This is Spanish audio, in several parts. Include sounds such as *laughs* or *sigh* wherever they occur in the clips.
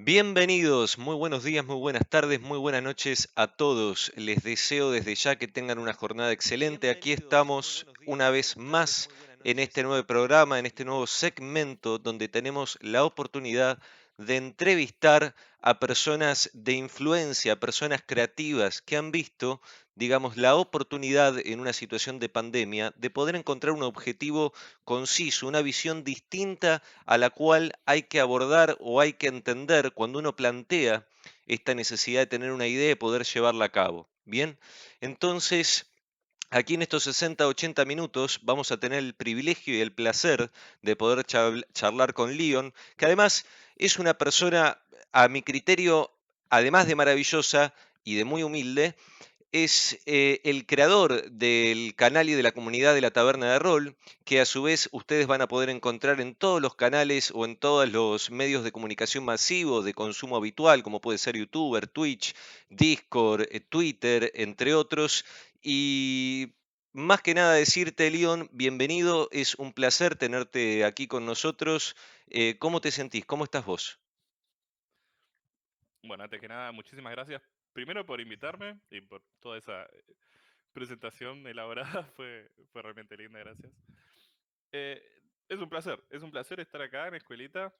Bienvenidos, muy buenos días, muy buenas tardes, muy buenas noches a todos. Les deseo desde ya que tengan una jornada excelente. Aquí estamos una vez más en este nuevo programa, en este nuevo segmento donde tenemos la oportunidad de entrevistar a personas de influencia, personas creativas que han visto, digamos, la oportunidad en una situación de pandemia de poder encontrar un objetivo conciso, una visión distinta a la cual hay que abordar o hay que entender cuando uno plantea esta necesidad de tener una idea y poder llevarla a cabo. Bien, entonces Aquí en estos 60, 80 minutos vamos a tener el privilegio y el placer de poder charlar con Leon, que además es una persona, a mi criterio, además de maravillosa y de muy humilde, es eh, el creador del canal y de la comunidad de la Taberna de Rol, que a su vez ustedes van a poder encontrar en todos los canales o en todos los medios de comunicación masivos de consumo habitual, como puede ser YouTuber, Twitch, Discord, eh, Twitter, entre otros. Y más que nada decirte, Leon, bienvenido, es un placer tenerte aquí con nosotros. Eh, ¿Cómo te sentís? ¿Cómo estás vos? Bueno, antes que nada, muchísimas gracias primero por invitarme y por toda esa eh, presentación elaborada, *laughs* fue, fue realmente linda, gracias. Eh, es un placer, es un placer estar acá en Escuelita.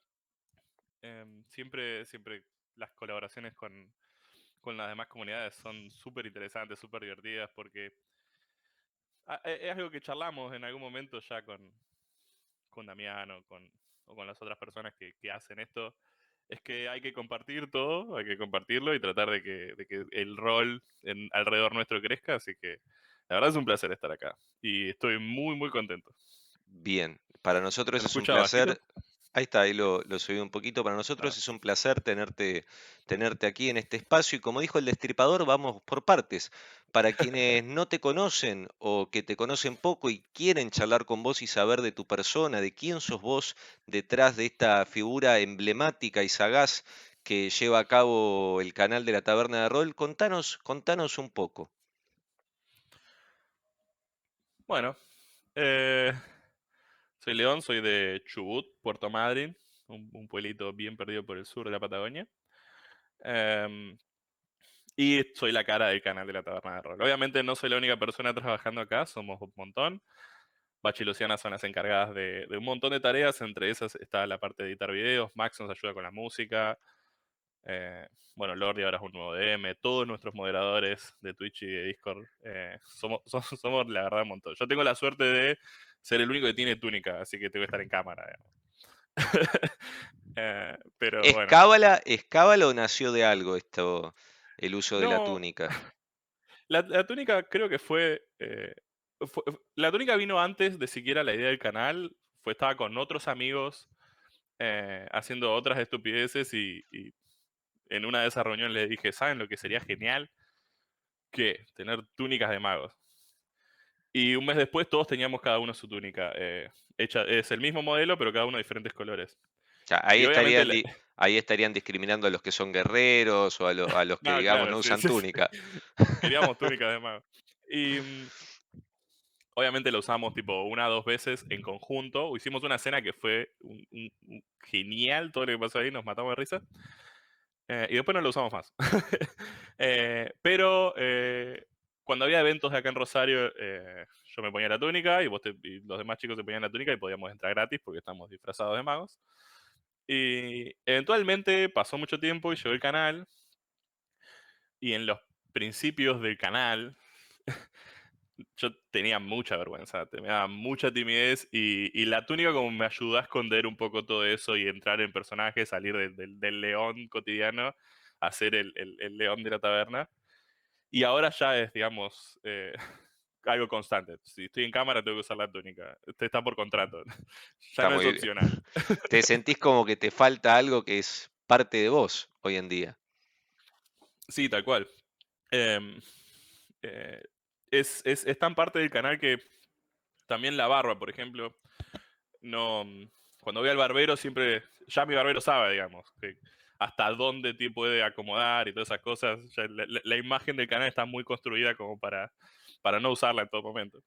Em, siempre, siempre las colaboraciones con, con las demás comunidades son súper interesantes, súper divertidas, porque e, es algo que charlamos en algún momento ya con, con Damián con, o con las otras personas que, que hacen esto es que hay que compartir todo, hay que compartirlo y tratar de que, de que el rol en, alrededor nuestro crezca. Así que la verdad es un placer estar acá y estoy muy, muy contento. Bien, para nosotros es un placer. Ahí está, ahí lo, lo, subí un poquito. Para nosotros ah. es un placer tenerte, tenerte aquí en este espacio. Y como dijo el destripador, vamos por partes. Para quienes no te conocen o que te conocen poco y quieren charlar con vos y saber de tu persona, de quién sos vos detrás de esta figura emblemática y sagaz que lleva a cabo el canal de la Taberna de Rol, contanos, contanos un poco. Bueno, eh, soy León, soy de Chubut, Puerto Madryn, un, pueblito bien perdido por el sur de la Patagonia. Em, y soy la cara del canal de la Taberna de Rol. Obviamente no soy la única persona trabajando acá, somos un montón. Bachi y Luciana son las encargadas de, un montón de tareas, entre esas está la parte de editar videos, Max nos ayuda con la música, eh, bueno, Lordi ahora es un nuevo DM, todos nuestros moderadores de Twitch y de Discord eh, *laughs* somos, la verdad un montón. Yo tengo la suerte de ser el único que tiene túnica, así que tengo que estar en cámara. *laughs* Eh, pero ¿Es, cábala, ¿Es cábala o nació de algo esto, el uso de la túnica? *laughs* La, túnica creo que fue, La túnica vino antes de siquiera la idea del canal. Fue, estaba con otros amigos haciendo otras estupideces y en una de esas reuniones le dije, ¿saben lo que sería genial? Que tener túnicas de magos. Y un mes después todos teníamos cada uno su túnica. Eh, hecha, es el mismo modelo, pero cada uno de diferentes colores. Ahí, estarían, ahí estarían discriminando a los que son guerreros o a, los que, digamos, no usan túnica. *laughs* Queríamos *laughs* túnica de magos. Y mm, obviamente lo usamos tipo una o dos veces en conjunto. Hicimos una escena que fue genial, todo lo que pasó ahí, nos matamos de risa. Eh, y después no lo usamos más. *laughs* Eh, pero eh, cuando había eventos de acá en Rosario, yo me ponía la túnica y, vos los demás chicos se ponían la túnica y podíamos entrar gratis porque estamos disfrazados de magos. Y eventualmente pasó mucho tiempo y llegó el canal. Y en los principios del canal, *laughs* yo tenía mucha vergüenza, daba mucha timidez y, la túnica como me ayudó a esconder un poco todo eso y entrar en personaje, salir del león cotidiano a ser el, león de la taberna. Y ahora ya es, digamos, eh, *laughs* algo constante. Si estoy en cámara tengo que usar la túnica. Este está por contrato. *laughs* ya no es opcional. *laughs* ¿Te sentís como que te falta algo que es parte de vos hoy en día? Sí, tal cual. Em, eh, es, tan parte del canal que también la barba, por ejemplo, no cuando voy al barbero siempre, ya mi barbero sabe, digamos, hasta dónde te puede acomodar y todas esas cosas. la, imagen del canal está muy construida como para, para no usarla en todo momento.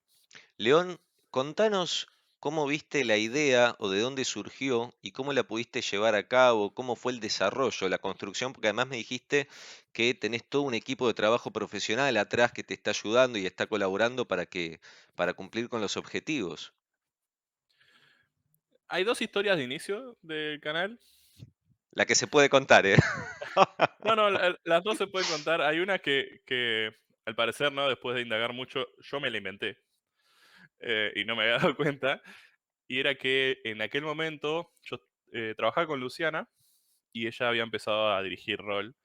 León, contanos ¿Cómo viste la idea o de dónde surgió y cómo la pudiste llevar a cabo? ¿Cómo fue el desarrollo, la construcción? Porque además me dijiste que tenés todo un equipo de trabajo profesional atrás que te está ayudando y está colaborando para que para cumplir con los objetivos. Hay dos historias de inicio del canal. La que se puede contar, ¿eh? No, no, *laughs* la- las dos se pueden contar. Hay una que, que, al parecer, ¿no? Después de indagar mucho, yo me la inventé. eh, y no me había *laughs* dado cuenta. Y era que en aquel momento yo eh, trabajaba con Luciana y ella había empezado a dirigir rol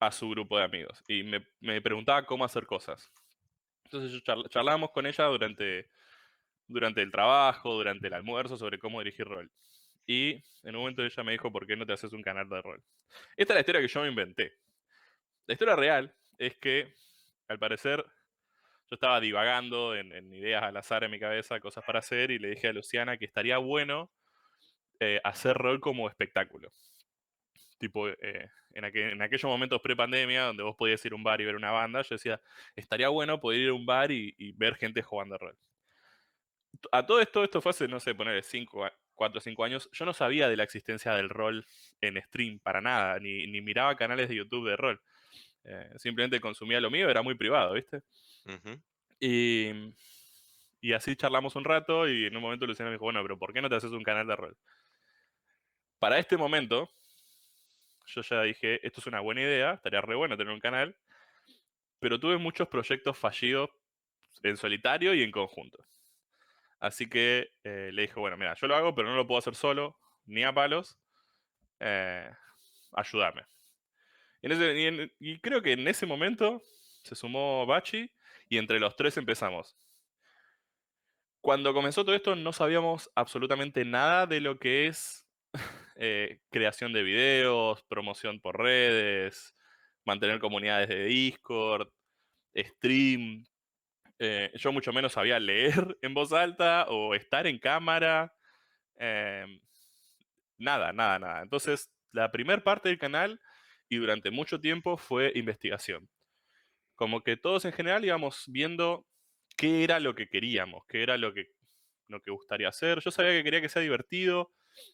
a su grupo de amigos. Y me, preguntaba cómo hacer cosas. Entonces yo charl- charlábamos con ella durante, durante el trabajo, durante el almuerzo, sobre cómo dirigir rol. Y en un momento ella me dijo, ¿por qué no te haces un canal de rol? Esta es la historia que yo me inventé. La historia real es que, al parecer, yo estaba divagando en, ideas al azar en mi cabeza, cosas para hacer, y le dije a Luciana que estaría bueno eh, hacer rol como espectáculo. Tipo, eh, en, aquel- en aquellos momentos pre-pandemia, donde vos podías ir a un bar y ver una banda, yo decía, estaría bueno poder ir a un bar y, ver gente jugando rol. A todo esto, esto fue hace, no sé, poner 5, 4 o 5 años, yo no sabía de la existencia del rol en stream para nada, ni, ni miraba canales de YouTube de rol. Eh, simplemente consumía lo mío, era muy privado, ¿viste? Y, y así charlamos un rato y en un momento Luciana me dijo, bueno, pero ¿por qué no te haces un canal de rol? Para este momento, yo ya dije, esto es una buena idea, estaría re bueno tener un canal, pero tuve muchos proyectos fallidos en solitario y en conjunto. Así que eh, le dije, bueno, mira, yo lo hago, pero no lo puedo hacer solo, ni a palos, eh, ayúdame. Y, creo que en ese momento se sumó Bachi y entre los tres empezamos. Cuando comenzó todo esto no sabíamos absolutamente nada de lo que es *laughs* eh, creación de videos, promoción por redes, mantener comunidades de Discord, stream. Eh, yo mucho menos sabía *laughs* leer en voz alta o estar en cámara. em, nada, nada, nada. Entonces, la primera parte del canal y durante mucho tiempo fue investigación. Como que todos en general íbamos viendo qué era lo que queríamos, qué era lo que, lo que gustaría hacer. Yo sabía que quería que sea divertido,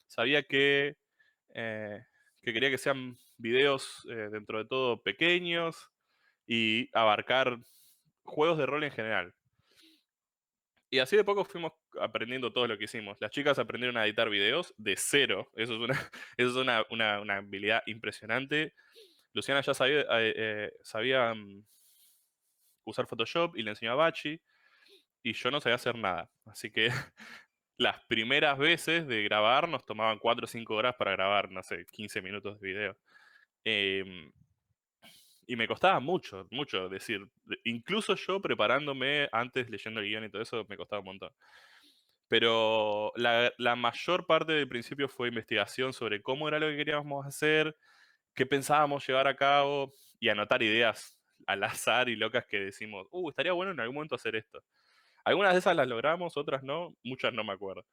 sabía que, eh, que quería que sean videos eh, dentro de todo pequeños y abarcar juegos de rol en general. Y así de poco fuimos aprendiendo todo lo que hicimos. Las chicas aprendieron a editar videos de cero. Eso es una, *laughs* eso es una, una- una habilidad impresionante. Luciana ya sabía, eh, eh, sabía mm, usar Photoshop y le enseñó a Bachi. Y yo no sabía hacer nada. Así que *laughs* las primeras veces de grabar nos tomaban 4 o 5 horas para grabar, no sé, 15 minutos de video. Em, y me costaba mucho, mucho decir. de- Incluso yo preparándome antes, leyendo el guion y todo eso, me costaba un montón. Pero la, mayor parte del principio fue investigación sobre cómo era lo que queríamos hacer, qué pensábamos llevar a cabo y anotar ideas al azar y locas que decimos, uh, estaría bueno en algún momento hacer esto. Algunas de esas las logramos, otras no, muchas no me acuerdo.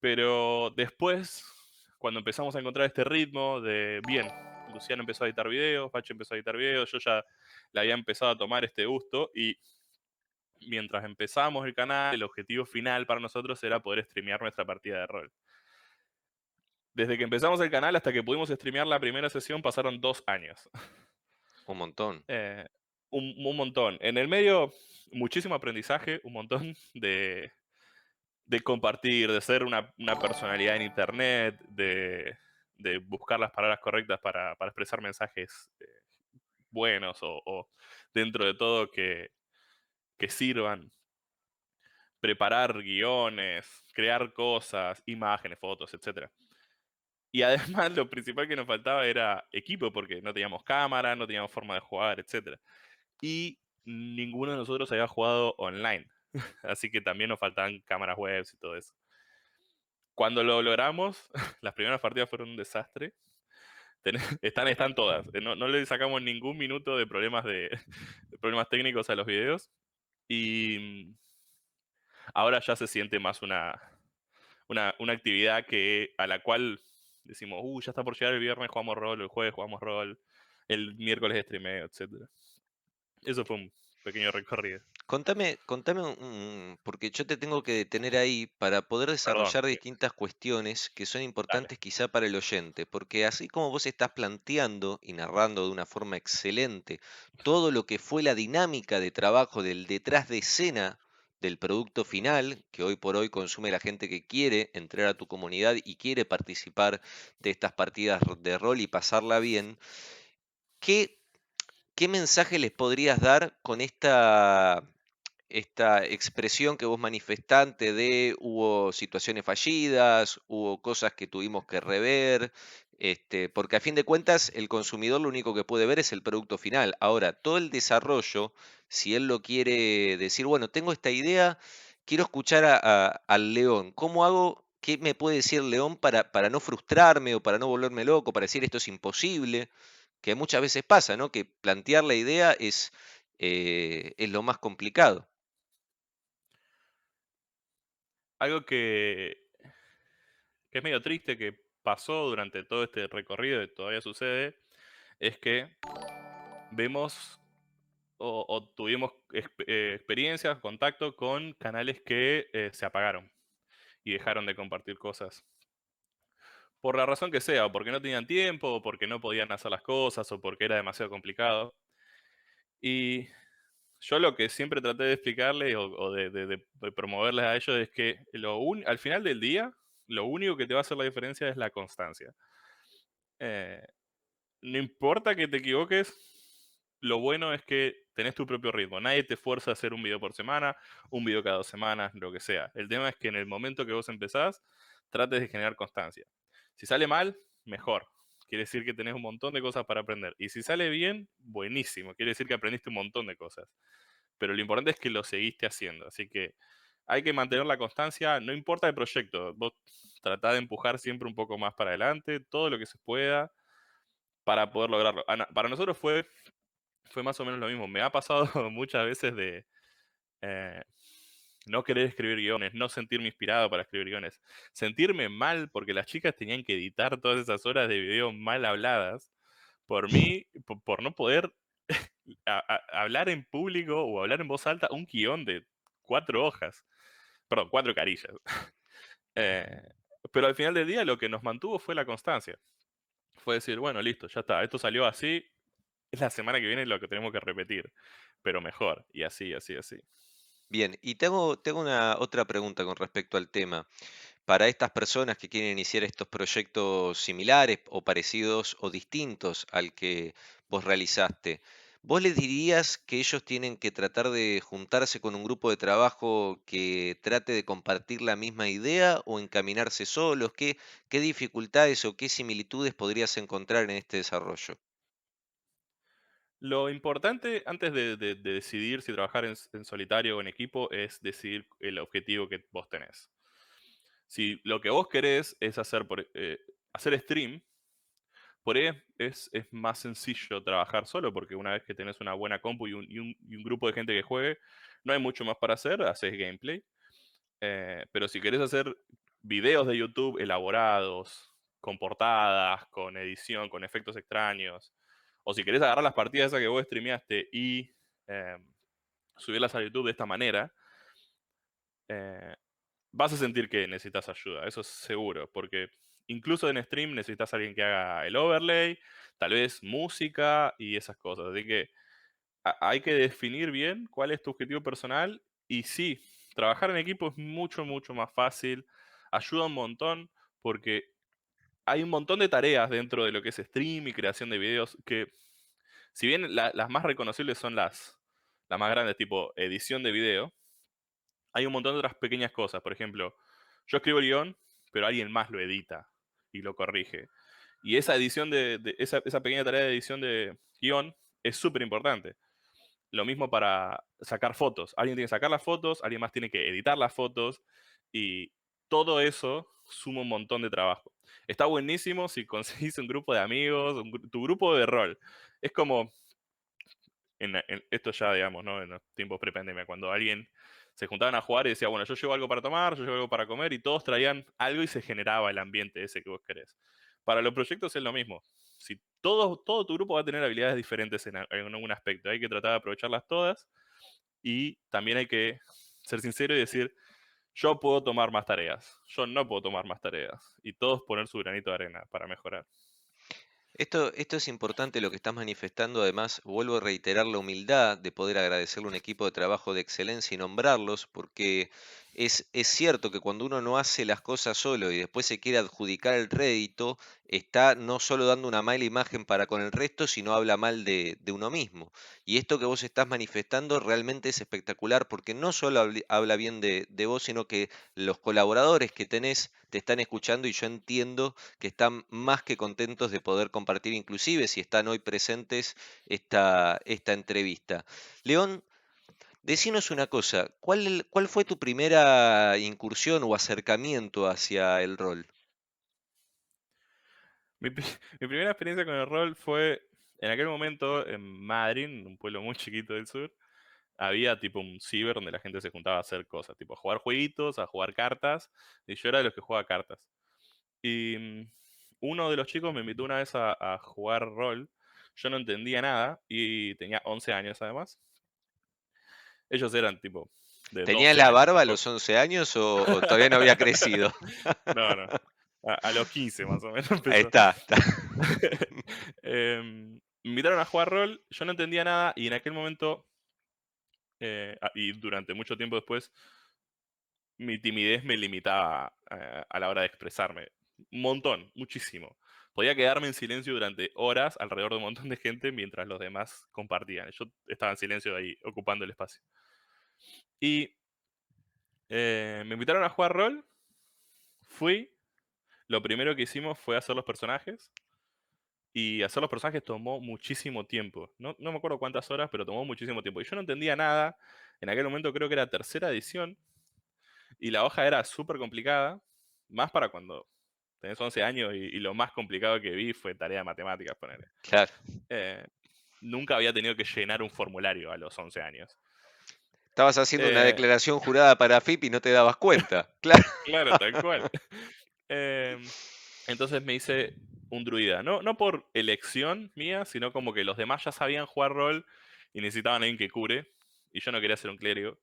Pero después, cuando empezamos a encontrar este ritmo de, bien, Luciano empezó a editar videos, Pache empezó a editar videos, yo ya le había empezado a tomar este gusto y mientras empezamos el canal, el objetivo final para nosotros era poder streamear nuestra partida de rol. Desde que empezamos el canal hasta que pudimos streamear la primera sesión pasaron dos años. Un montón. Eh, un, un montón. En el medio, muchísimo aprendizaje, un montón *laughs* de, de compartir, de ser una, una personalidad en internet, de, de buscar las palabras correctas para, para expresar mensajes eh, buenos o, o dentro de todo que, que sirvan. Preparar guiones, crear cosas, imágenes, fotos, etc. Y además lo principal que nos faltaba era equipo, porque no teníamos cámara, no teníamos forma de jugar, etc. Y ninguno de nosotros había jugado online. *laughs* Así que también nos faltaban cámaras web y todo eso. Cuando lo logramos, *laughs* las primeras partidas fueron un desastre. *laughs* Están, están todas. No, no le sacamos ningún minuto de problemas, de problemas técnicos a los videos. Y mm, ahora ya se siente más una, una, una actividad que, a la cual decimos, uh, ya está por llegar el viernes, jugamos rol, el jueves jugamos rol, el miércoles streameo, etc. Eso fue un pequeño recorrido. Contame, contame porque yo te tengo que detener ahí para poder desarrollar distintas cuestiones que son importantes quizá para el oyente, porque así como vos estás planteando y narrando de una forma excelente todo lo que fue la dinámica de trabajo del detrás de escena del producto final que hoy por hoy consume la gente que quiere entrar a tu comunidad y quiere participar de estas partidas de rol y pasarla bien, ¿qué, qué mensaje les podrías dar con esta esta expresión que vos manifestaste de hubo situaciones fallidas, hubo cosas que tuvimos que rever, este, porque a fin de cuentas el consumidor lo único que puede ver es el producto final. Ahora, todo el desarrollo, si él lo quiere decir, bueno, tengo esta idea, quiero escuchar al león, ¿cómo hago? ¿Qué me puede decir León para, para no frustrarme o para no volverme loco, para decir esto es imposible? Que muchas veces pasa, ¿no? Que plantear la idea es, eh, es lo más complicado. Algo que, que es medio triste que pasó durante todo este recorrido y todavía sucede, es que vemos o, tuvimos eh, experiencias, contacto con canales que eh, se apagaron y dejaron de compartir cosas. Por la razón que sea, o porque no tenían tiempo, o porque no podían hacer las cosas, o porque era demasiado complicado. Y yo lo que siempre traté de explicarles o, de, promoverles a ellos es que lo al final del día, lo único que te va a hacer la diferencia es la constancia. Eh, no importa que te equivoques, lo bueno es que tenés tu propio ritmo. Nadie te fuerza a hacer un video por semana, un video cada dos semanas, lo que sea. El tema es que en el momento que vos empezás, trates de generar constancia. Si sale mal, mejor. Quiere decir que tenés un montón de cosas para aprender. Y si sale bien, buenísimo. Quiere decir que aprendiste un montón de cosas. Pero lo importante es que lo seguiste haciendo. Así que hay que mantener la constancia, no importa el proyecto. Vos tratá de empujar siempre un poco más para adelante, todo lo que se pueda para poder lograrlo. Para nosotros fue, fue más o menos lo mismo. Me ha pasado *laughs* muchas veces de eh, no querer escribir guiones, no sentirme inspirado para escribir guiones, sentirme mal porque las chicas tenían que editar todas esas horas de video mal habladas por *laughs* mí, por, no poder *laughs* hablar en público o hablar en voz alta un guion de cuatro hojas, perdón, cuatro carillas. *laughs* Eh, pero al final del día lo que nos mantuvo fue la constancia. Fue decir, bueno, listo, ya está, esto salió así, es la semana que viene lo que tenemos que repetir, pero mejor, y así, así, así. Bien, y tengo, tengo una otra pregunta con respecto al tema. Para estas personas que quieren iniciar estos proyectos similares o parecidos o distintos al que vos realizaste, ¿vos les dirías que ellos tienen que tratar de juntarse con un grupo de trabajo que trate de compartir la misma idea o encaminarse solos? ¿Qué, qué dificultades o qué similitudes podrías encontrar en este desarrollo? Lo importante antes de, decidir si trabajar en, solitario o en equipo es decidir el objetivo que vos tenés. Si lo que vos querés es hacer, eh, hacer stream, por ahí es, más sencillo trabajar solo, porque una vez que tenés una buena compu y un, grupo de gente que juegue, no hay mucho más para hacer, haces gameplay. Eh, pero si querés hacer videos de YouTube elaborados, con portadas, con edición, con efectos extraños, o si querés agarrar las partidas esas que vos streameaste y eh, subirlas a YouTube de esta manera, eh, vas a sentir que necesitas ayuda, eso es seguro, porque incluso en stream necesitas a alguien que haga el overlay, tal vez música y esas cosas. Así que hay que definir bien cuál es tu objetivo personal y sí, trabajar en equipo es mucho, mucho más fácil, ayuda un montón porque hay un montón de tareas dentro de lo que es stream y creación de videos que, si bien las más reconocibles son las, las más grandes, tipo edición de video, hay un montón de otras pequeñas cosas. Por ejemplo, yo escribo el guion, pero alguien más lo edita y lo corrige. Y esa edición de, esa, pequeña tarea de edición de guion es súper importante. Lo mismo para sacar fotos. Alguien tiene que sacar las fotos, alguien más tiene que editar las fotos y todo eso suma un montón de trabajo. Está buenísimo si *laughs* conseguís un grupo de amigos, tu grupo de rol. Es como, en, esto ya, digamos, ¿no? en los tiempos pre-pandemia, cuando alguien se juntaban a jugar y decía, bueno, yo llevo algo para tomar, yo llevo algo para comer, y todos traían algo y se generaba el ambiente ese que vos querés. Para los proyectos es lo mismo. Si todo, todo tu grupo va a tener habilidades diferentes en, algún aspecto, hay que tratar de aprovecharlas todas Y también hay que ser sincero y decir, yo puedo tomar más tareas, yo no puedo tomar más tareas. Y todos poner su granito de arena para mejorar. Esto, esto es importante lo que estás manifestando. Además, vuelvo a reiterar la humildad de poder agradecerle a un equipo de trabajo de excelencia y nombrarlos, porque es, cierto que cuando uno no hace las cosas solo y después se quiere adjudicar el rédito, está no solo dando una mala imagen para con el resto, sino habla mal de, uno mismo. Y esto que vos estás manifestando realmente es espectacular, porque no solo habl- habla bien de, vos, sino que los colaboradores que tenés te están escuchando y yo entiendo que están más que contentos de poder compartir, inclusive si están hoy presentes, esta entrevista. León, decinos una cosa, ¿cuál, fue tu primera incursión o acercamiento hacia el rol? *laughs* Mi primera experiencia con el rol fue en aquel momento en Madrid, un pueblo muy chiquito del sur. Había tipo un ciber donde la gente se juntaba a hacer cosas, tipo a jugar jueguitos, a jugar cartas. Y yo era de los que jugaba cartas. Y mm, uno de los chicos me invitó una vez a, a jugar rol. Yo no entendía nada y tenía 11 años además. Ellos eran tipo de ¿Tenía 12 la barba a los 11 años o, o todavía no había crecido? *laughs* No, no. A, a los 15 más o menos empezó. Ahí está, está. *laughs* Em, me invitaron a jugar rol, yo no entendía nada y en aquel momento, eh, y durante mucho tiempo después, mi timidez me limitaba eh, a la hora de expresarme. Un montón, muchísimo. Podía quedarme en silencio durante horas alrededor de un montón de gente mientras los demás compartían. Yo estaba en silencio ahí, ocupando el espacio. Y eh, me invitaron a jugar rol, fui, lo primero que hicimos fue hacer los personajes. Y hacer los personajes tomó muchísimo tiempo. No, no me acuerdo cuántas horas, pero tomó muchísimo tiempo. Y yo no entendía nada. En aquel momento creo que era tercera edición. Y la hoja era súper complicada. Más para cuando tenés 11 años y, y lo más complicado que vi fue tarea de matemáticas, ponerle. Claro. nunca había tenido que llenar un formulario a los 11 años. Estabas haciendo una Eh. declaración jurada para FIP y no te dabas cuenta. *laughs* Claro. Claro, tal cual. *laughs* Em, entonces me hice un druida. No, no por elección mía, sino como que los demás ya sabían jugar rol y necesitaban a alguien que cure. Y yo no quería ser un clérigo.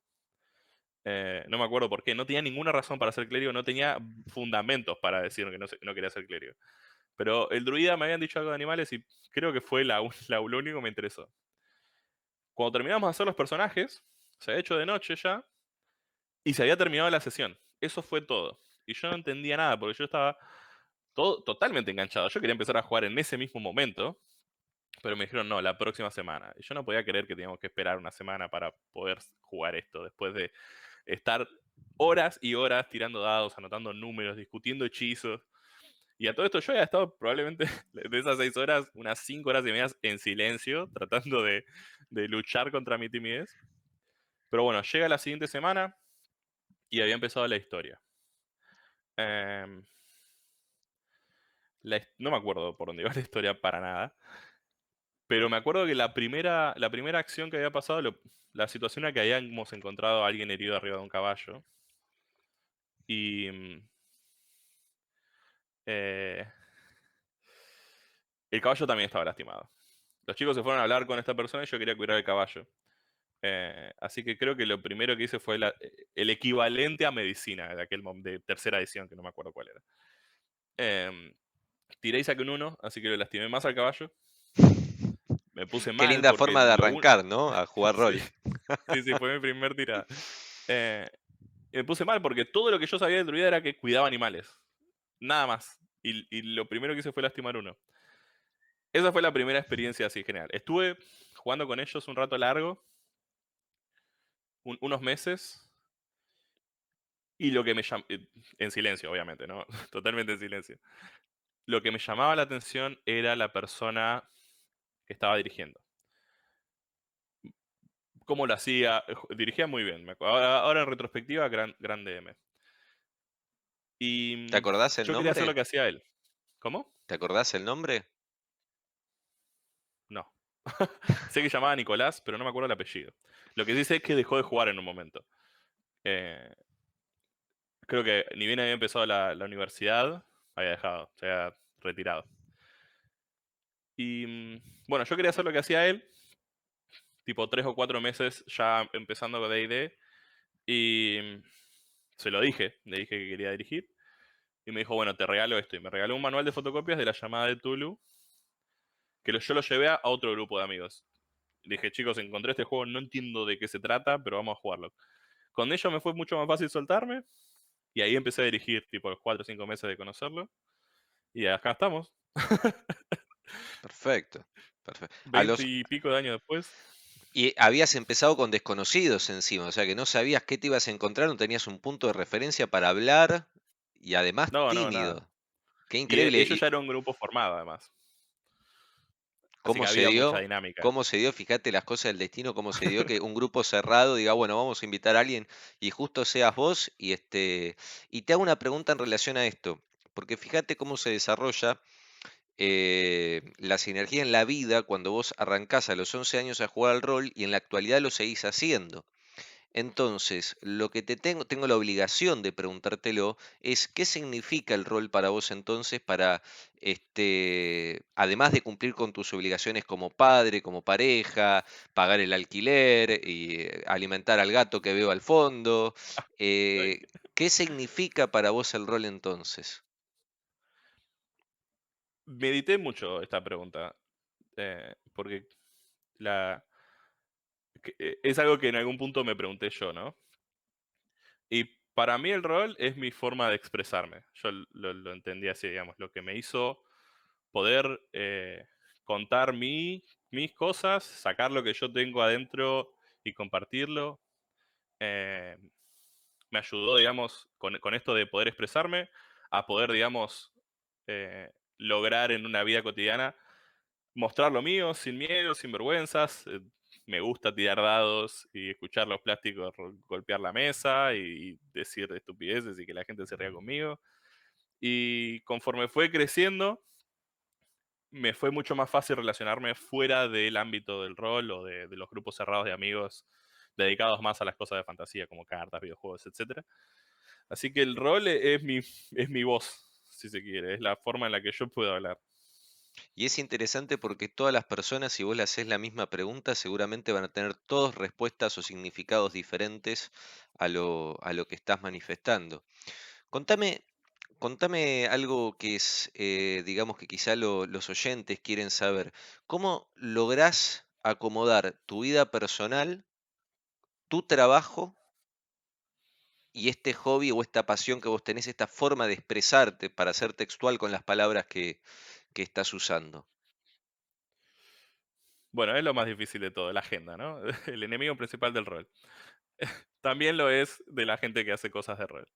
Eh, no me acuerdo por qué. No tenía ninguna razón para ser clérigo. No tenía fundamentos para decir que no, quería ser clérigo. Pero el druida me habían dicho algo de animales y creo que fue la, *laughs* la- lo único que me interesó. Cuando terminamos de hacer los personajes, se había hecho de noche ya y se había terminado la sesión. Eso fue todo. Y yo no entendía nada porque yo estaba todo, totalmente enganchado. Yo quería empezar a jugar en ese mismo momento, pero me dijeron no, la próxima semana. Y yo no podía creer que teníamos que esperar una semana para poder jugar esto después de estar horas y horas tirando dados, anotando números, discutiendo hechizos. Y a todo esto yo había estado probablemente *laughs* de esas seis horas, unas cinco horas y media en silencio, tratando de, luchar contra mi timidez. Pero bueno, llega la siguiente semana y había empezado la historia. Em, no me acuerdo por dónde *laughs* iba la historia para nada. Pero me acuerdo que la primera, la primera acción que había pasado, la situación era que habíamos encontrado a alguien herido arriba de un caballo. Y. mm, eh, el caballo también estaba lastimado. Los chicos se fueron a hablar con esta persona y yo quería cuidar el caballo. Eh, así que creo que lo primero que hice fue la- el equivalente a medicina de aquel de tercera edición, que no me acuerdo cuál era. Em, tiré y saqué un 1, así que lo lastimé más al caballo. Me puse mal. Qué linda forma de arrancar, ¿no? A jugar *laughs* rol. Sí, sí, fue mi primer tirada. Eh, me puse mal porque todo lo que yo sabía del druida era que cuidaba animales. Nada más. Y, y lo primero que hice fue lastimar uno. Esa fue la primera experiencia así general. Estuve jugando con ellos un rato largo, un- unos meses. Y lo que me llamó, en silencio, obviamente, ¿no? *laughs* Totalmente en silencio. Lo que me llamaba la atención era la persona que estaba dirigiendo. Cómo lo hacía, eh, dirigía muy bien. Ahora, ahora en retrospectiva, gran, gran DM. Y ¿Te acordás el yo quería hacer lo nombre? que hacía él. ¿Cómo? ¿Te acordás el nombre? No. *laughs* sé que llamaba Nicolás, pero no me acuerdo el apellido. Lo que sí sé es que dejó de jugar en un momento. Eh, creo que ni bien había empezado la, la universidad, había dejado, se había retirado. Y mm, bueno, yo quería hacer lo que hacía él. tipo tres o cuatro meses ya empezando con D&D y se lo dije, le dije que quería dirigir y me dijo, bueno, te regalo esto. Y me regaló un manual de fotocopias de la llamada de Tulu, que yo lo llevé a otro grupo de amigos. Le dije, chicos, encontré este juego, no entiendo de qué se trata, pero vamos a jugarlo. Con ello me fue mucho más fácil soltarme, y ahí empecé a dirigir, tipo, los 4 o 5 meses de conocerlo. Y acá estamos. *laughs* Perfecto. perfecto. A los... y pico de años después. Y habías empezado con desconocidos encima, o sea que no sabías qué te ibas a encontrar, no tenías un punto de referencia para hablar y además tímido. Qué increíble. Y ellos ya era un grupo formado, además. ¿Cómo se dio? ¿Cómo se dio? Fíjate las cosas del destino, cómo se dio que un grupo cerrado diga, bueno, vamos a invitar a alguien y justo seas vos y este y te hago una pregunta en relación a esto, porque fíjate cómo se desarrolla eh, la sinergia en la vida cuando vos arrancás a los 11 años a jugar al rol y en la actualidad lo seguís haciendo. Entonces, lo que te tengo, tengo la obligación de preguntártelo es qué significa el rol para vos entonces para, este, además de cumplir con tus obligaciones como padre, como pareja, pagar el alquiler y eh, alimentar al gato que veo al fondo, *laughs* eh, ¿qué significa para vos el rol entonces? Medité mucho esta pregunta, eh, porque la, eh, es algo que en algún punto me pregunté yo, ¿no? Y para mí el rol es mi forma de expresarme. Yo lo, entendí así, digamos, lo que me hizo poder eh, contar mi, mis cosas, sacar lo que yo tengo adentro y compartirlo. Me ayudó, digamos, con, esto de poder expresarme, a poder, digamos, lograr en una vida cotidiana mostrar lo mío sin miedo, sin vergüenzas, me gusta tirar dados y escuchar los plásticos golpear la mesa y decir estupideces y que la gente se ría conmigo. Y conforme fue creciendo, me fue mucho más fácil relacionarme fuera del ámbito del rol o de, los grupos cerrados de amigos dedicados más a las cosas de fantasía como cartas, videojuegos, etc. Así que el rol es mi, es mi voz, si se quiere, es la forma en la que yo puedo hablar. Y es interesante porque todas las personas, si vos le haces la misma pregunta, seguramente van a tener todas respuestas o significados diferentes a lo, a lo que estás manifestando. Contame, contame algo que es, eh, digamos que quizá los oyentes quieren saber. ¿Cómo lográs acomodar tu vida personal, tu trabajo y este hobby o esta pasión que vos tenés, esta forma de expresarte para ser textual con las palabras que, que estás usando? Bueno, es lo más difícil de todo, la agenda, ¿no? *laughs* El enemigo principal del rol. *laughs* También lo es de la gente que hace cosas de rol.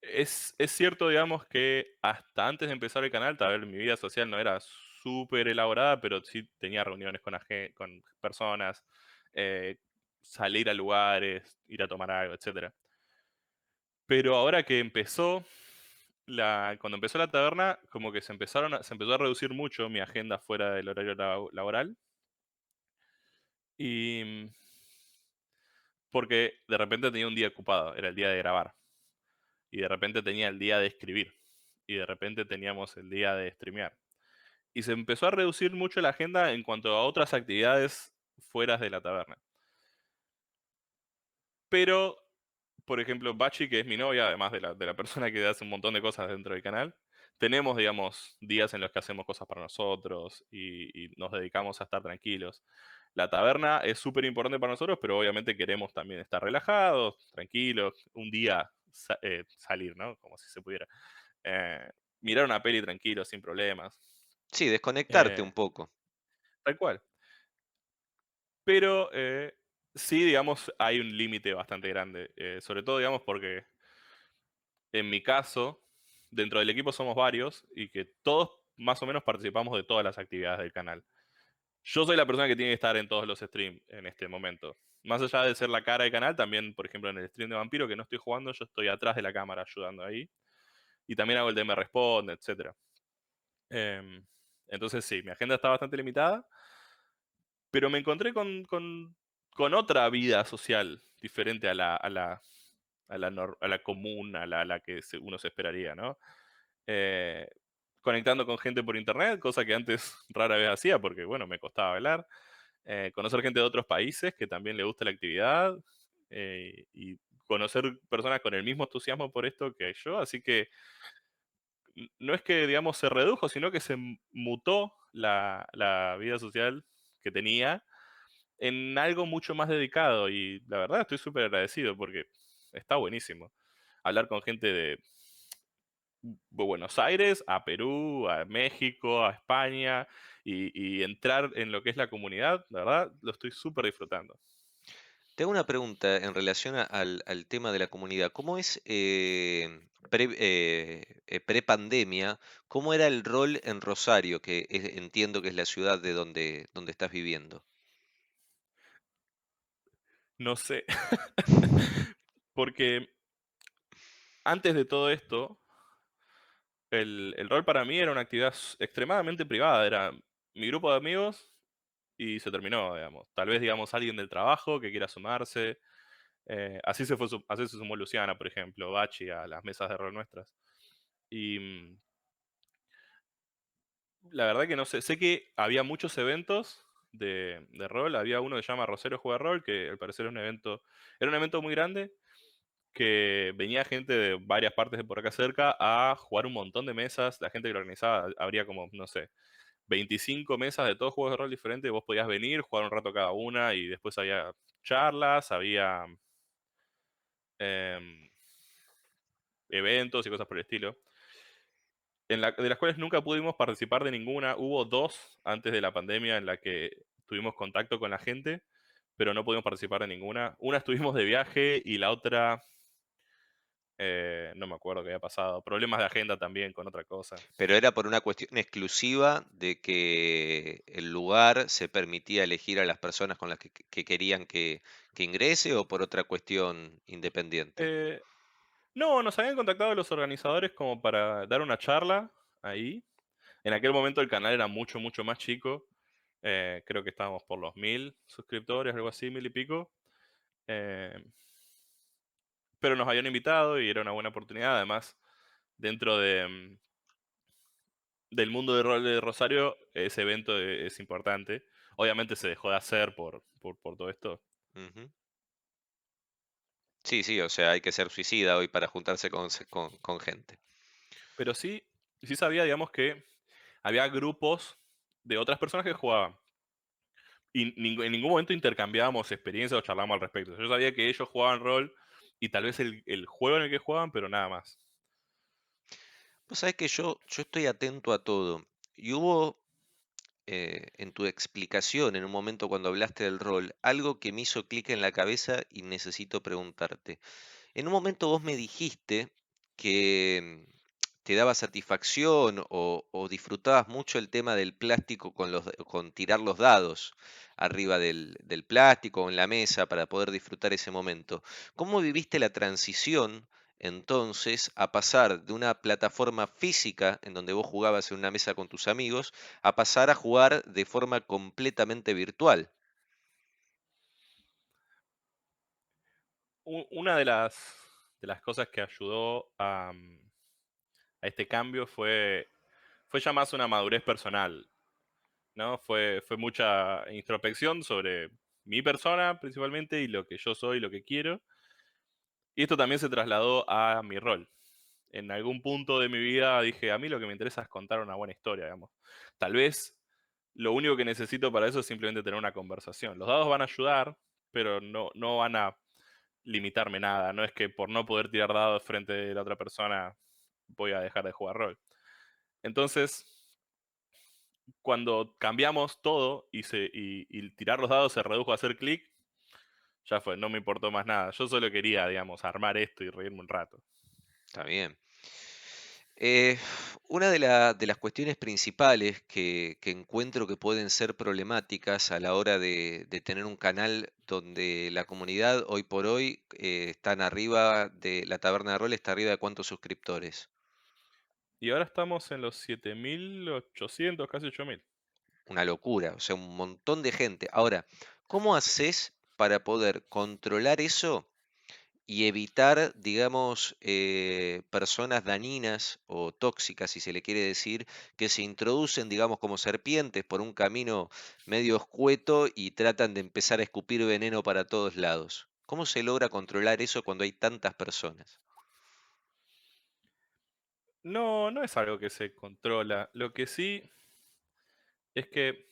Es, cierto, digamos, que hasta antes de empezar el canal, tal vez mi vida social no era súper elaborada, pero sí tenía reuniones con, con personas, eh, salir a lugares, ir a tomar algo, etc. Pero ahora que empezó, cuando empezó la taberna, como que se, empezaron se empezó a reducir mucho mi agenda fuera del horario laboral. Y. Mm, porque de repente tenía un día ocupado, era el día de grabar. Y de repente tenía el día de escribir. Y de repente teníamos el día de streamear. Y se empezó a reducir mucho la agenda en cuanto a otras actividades fuera de la taberna. Pero por ejemplo, Bachi, que es mi novia, además de la, de la persona que hace un montón de cosas dentro del canal, tenemos, digamos, días en los que hacemos cosas para nosotros y, nos dedicamos a estar tranquilos. La taberna es súper importante para nosotros, pero obviamente queremos también estar relajados, tranquilos, un día eh, salir, ¿no? Como si se pudiera. Eh, mirar una peli tranquilo, sin problemas. Sí, desconectarte un eh, poco. Tal cual. Pero sí, digamos, hay un límite bastante grande. Eh, sobre todo, digamos, porque en mi caso, dentro del equipo somos varios y que todos más o menos participamos de todas las actividades del canal. Yo soy la persona que tiene que estar en todos los streams en este momento. Más allá de ser la cara del canal, también, por ejemplo, en el stream de Vampiro, que no estoy jugando, yo estoy atrás de la cámara ayudando ahí. Y también hago el DM Responde, etc. Em, entonces, sí, mi agenda está bastante limitada. Pero me encontré con con otra vida social diferente a la, a la, a la, común, a la, que uno se esperaría, ¿no? Eh, conectando con gente por internet, cosa que antes *laughs* rara vez hacía porque, bueno, me costaba hablar. eh, conocer gente de otros países que también le gusta la actividad eh, y conocer personas con el mismo entusiasmo por esto que yo, así que no es que, digamos, se redujo, sino que se mutó la, la vida social que tenía en algo mucho más dedicado y la verdad estoy súper agradecido porque está buenísimo. Hablar con gente de Buenos Aires a Perú, a México, a España y, entrar en lo que es la comunidad, la verdad lo estoy súper disfrutando. Te hago una pregunta en relación al, tema de la comunidad. ¿Cómo es eh, eh, eh, prepandemia? ¿Cómo era el rol en Rosario, que entiendo que es la ciudad de donde, donde estás viviendo? No sé, *laughs* porque antes de todo esto, el, el rol para mí era una actividad extremadamente privada, era mi grupo de amigos y se terminó, digamos. Tal vez, digamos, alguien del trabajo que quiera sumarse. eh, así, se fue, así se sumó Luciana, por ejemplo, Bachi a las mesas de rol nuestras. Y mm, la verdad que no sé, sé que había muchos eventos de, rol, había uno que se llama Rosero Juega Rol, que al parecer era un evento, era un evento muy grande, que venía gente de varias partes de por acá cerca a jugar un montón de mesas, la gente que lo organizaba, habría como, no sé, 25 mesas de todos juegos de rol diferentes, vos podías venir, jugar un rato cada una y después había charlas, había em, eventos y cosas por el estilo. En la- de las cuales nunca pudimos participar de ninguna. Hubo dos antes de la pandemia en la que tuvimos contacto con la gente, pero no pudimos participar de ninguna. Una estuvimos de viaje y la otra, eh, no me acuerdo qué había pasado. Problemas de agenda también con otra cosa. Pero era por una cuestión exclusiva de que el lugar se permitía elegir a las personas con las que, que querían que, que ingrese o por otra cuestión independiente. Eh, no, nos habían contactado los organizadores como para dar una charla ahí. En aquel momento el canal era mucho, mucho más chico. Eh, creo que estábamos por los mil suscriptores, algo así, mil y pico. Eh, pero nos habían invitado y era una buena oportunidad. Además, dentro de, mm, del mundo de rol de Rosario, ese evento es importante. Obviamente se dejó de hacer por, por, todo esto. Sí, sí, o sea, hay que ser suicida hoy para juntarse con, con, con gente. Pero sí, sí sabía, digamos, que había grupos de otras personas que jugaban. Y ning- en ningún momento intercambiábamos experiencias o charlábamos al respecto. Yo sabía que ellos jugaban rol y tal vez el, el juego en el que jugaban, pero nada más. Vos sabés que yo, yo estoy atento a todo. Y hubo eh, en tu explicación, en un momento cuando hablaste del rol, algo que me hizo clic en la cabeza y necesito preguntarte. En un momento vos me dijiste que mm, te daba satisfacción o, disfrutabas mucho el tema del plástico con tirar los dados arriba del, del plástico o en la mesa para poder disfrutar ese momento. ¿Cómo viviste la transición entonces a pasar de una plataforma física en donde vos jugabas en una mesa con tus amigos a pasar a jugar de forma completamente virtual? Una de las, de las cosas que ayudó a, mm, a este cambio fue, fue ya más una madurez personal, ¿no? Fue, fue mucha introspección sobre mi persona principalmente y lo que yo soy, lo que quiero. Y esto también se trasladó a mi rol. En algún punto de mi vida dije, a mí lo que me interesa es contar una buena historia, digamos. Tal vez lo único que necesito para eso es simplemente tener una conversación. Los dados van a ayudar, pero no, no van a limitarme nada. No es que por no poder tirar dados frente de la otra persona voy a dejar de jugar rol. Entonces, cuando cambiamos todo y, se, y, y tirar los dados se redujo a hacer clic, ya fue, no me importó más nada. Yo solo quería, digamos, armar esto y reírme un rato. Está bien. Eh, una de, la- de las cuestiones principales que, que encuentro que pueden ser problemáticas a la hora de, de tener un canal donde la comunidad hoy por hoy eh, están arriba de la taberna de rol, está arriba de cuántos suscriptores. Y ahora estamos en los 7800, casi 8000. Una locura, o sea, un montón de gente. Ahora, ¿cómo haces para poder controlar eso y evitar, digamos, eh, personas dañinas o tóxicas, si se le quiere decir, que se introducen, digamos, como serpientes por un camino medio escueto y tratan de empezar a escupir veneno para todos lados. ¿Cómo se logra controlar eso cuando hay tantas personas? No, no es algo que se controla. Lo que sí es que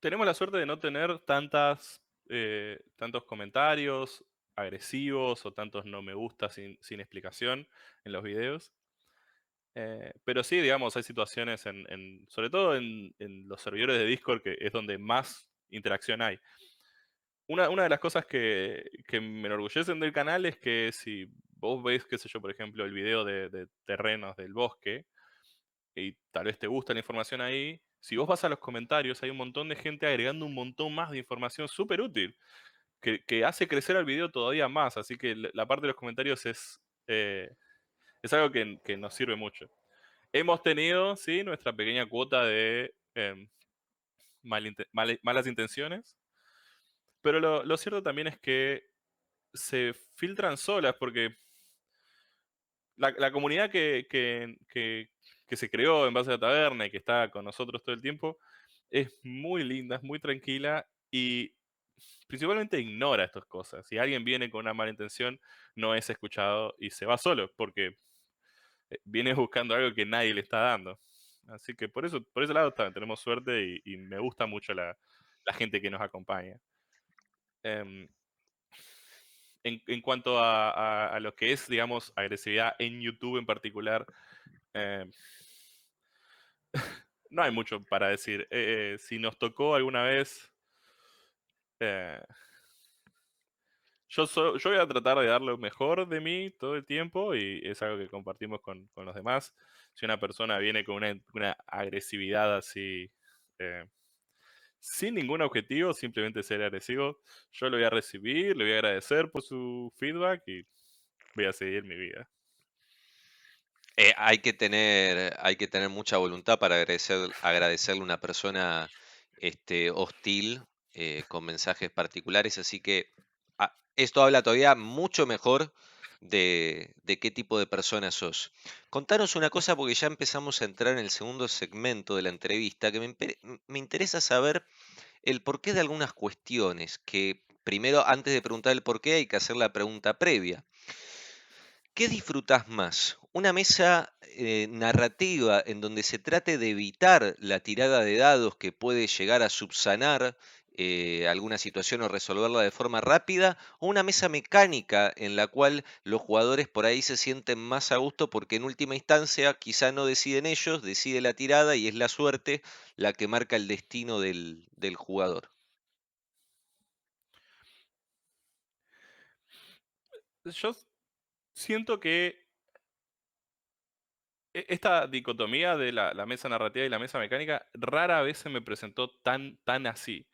tenemos la suerte de no tener tantas, eh, tantos comentarios agresivos o tantos no me gusta sin, sin explicación en los videos. Eh, pero sí, digamos, hay situaciones, en, sobre todo en, los servidores de Discord, que es donde más interacción hay. Una, una de las cosas que, que me enorgullecen del canal es que si vos ves, qué sé yo, por ejemplo, el video de, de terrenos del bosque, y tal vez te gusta la información ahí, si vos vas a los comentarios, hay un montón de gente agregando un montón más de información súper útil, que, que hace crecer al video todavía más, así que la parte de los comentarios es, eh, es algo que, que nos sirve mucho. Hemos tenido, sí, nuestra pequeña cuota de em, malas intenciones, pero lo, lo cierto también es que se filtran solas porque la, la comunidad que- que- que se creó en base a la taberna y que está con nosotros todo el tiempo es muy linda, es muy tranquila y principalmente ignora estas cosas. Si alguien viene con una mala intención, no es escuchado y se va solo porque eh, viene buscando algo que nadie le está dando. Así que por eso, por ese lado tenemos suerte y, me gusta mucho la, gente que nos acompaña. Em, en, cuanto a- a lo que es, digamos, agresividad en YouTube en particular, em, *laughs* no hay mucho para decir. Eh, eh, si nos tocó alguna vez, eh, yo, voy a tratar de dar lo mejor de mí todo el tiempo y es algo que compartimos con, los demás. Si una persona viene con una, una agresividad así, eh, sin ningún objetivo, simplemente ser agresivo, yo lo voy a recibir, le voy a agradecer por su feedback y voy a seguir mi vida. Eh, hay que tener, hay que tener mucha voluntad para agradecer, agradecerle a una persona este, hostil eh, con mensajes particulares, así que ah, esto habla todavía mucho mejor de, qué tipo de persona sos. Contanos una cosa porque ya empezamos a entrar en el segundo segmento de la entrevista, que me, me interesa saber el porqué de algunas cuestiones, que primero, antes de preguntar el porqué, hay que hacer la pregunta previa. ¿Qué disfrutás más? ¿Una mesa eh, narrativa en donde se trate de evitar la tirada de dados que puede llegar a subsanar eh, alguna situación o resolverla de forma rápida? ¿O una mesa mecánica en la cual los jugadores por ahí se sienten más a gusto porque en última instancia quizá no deciden ellos, decide la tirada y es la suerte la que marca el destino del, del jugador? Yo siento que e- esta dicotomía de la, mesa narrativa y la mesa mecánica rara vez se me presentó tan, tan así.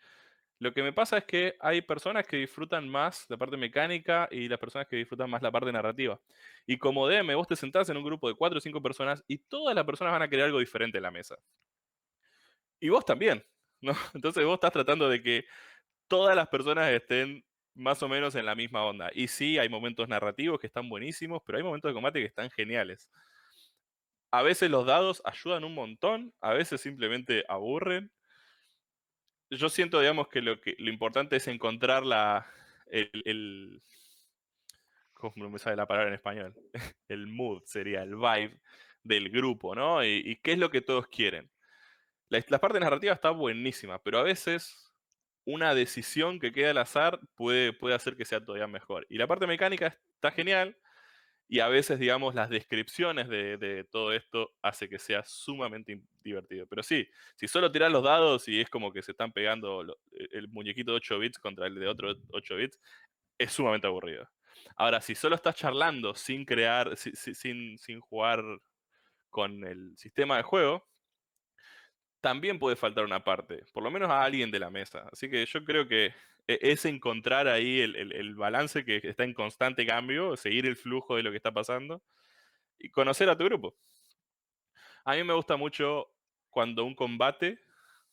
Lo que me pasa es que hay personas que disfrutan más la parte mecánica y las personas que disfrutan más la parte narrativa. Y como DM, vos te sentás en un grupo de cuatro o cinco personas y todas las personas van a querer algo diferente en la mesa. Y vos también, ¿no? *laughs* Entonces vos estás tratando de que todas las personas estén más o menos en la misma onda. Y sí, hay momentos narrativos que están buenísimos, pero hay momentos de combate que están geniales. A veces los dados ayudan un montón, a veces simplemente aburren. Yo siento, digamos, que lo, que, lo importante es encontrar la, el, el- ¿Cómo no me sale la palabra en español? *laughs* El mood sería, el vibe del grupo, ¿no? Y, y qué es lo que todos quieren. La, la parte narrativa está buenísima, pero a veces una decisión que queda al azar puede, puede hacer que sea todavía mejor. Y la parte mecánica está genial, y a veces, digamos, las descripciones de, de todo esto hace que sea sumamente divertido. Pero sí, si solo tiras los dados y es como que se están pegando e, el muñequito de 8 bits contra el de otro 8 bits, es sumamente aburrido. Ahora, si solo estás charlando sin crear, si- si- sin, sin jugar con el sistema de juego, también puede faltar una parte, por lo menos a alguien de la mesa. Así que yo creo que e- es encontrar ahí el, el- balance que está en constante cambio, seguir el flujo de lo que está pasando y conocer a tu grupo. A mí me gusta mucho cuando un combate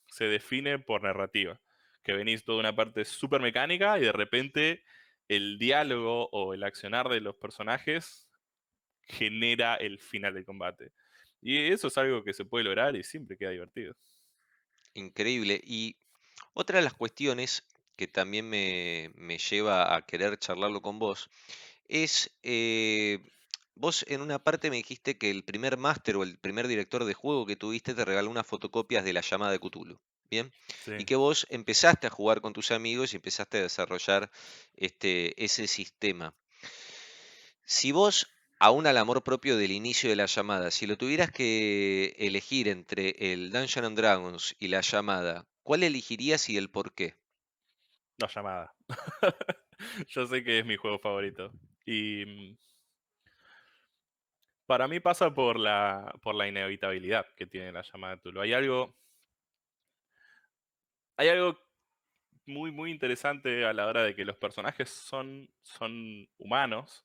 se define por narrativa. que venís toda una parte súper mecánica y de repente el diálogo o el accionar de los personajes genera el final del combate. Y eso es algo que se puede lograr y siempre queda divertido. Increíble. Y otra de las cuestiones que también me, me lleva a querer charlarlo con vos es, eh, vos en una parte me dijiste que el primer máster o el primer director de juego que tuviste te regaló unas fotocopias de la llamada de Cthulhu. Bien, y que vos empezaste a jugar con tus amigos y empezaste a desarrollar este, ese sistema. Si vos, aún al amor propio del inicio de la llamada, si lo tuvieras que elegir entre el Dungeons and Dragons y la llamada, ¿cuál elegirías y el por qué? La llamada. *laughs* Yo sé que es mi juego favorito. Y mm, para mí pasa por la, por la inevitabilidad que tiene la llamada de Tulu. Hay algo, hay algo muy, muy interesante a la hora de que los personajes son, son humanos,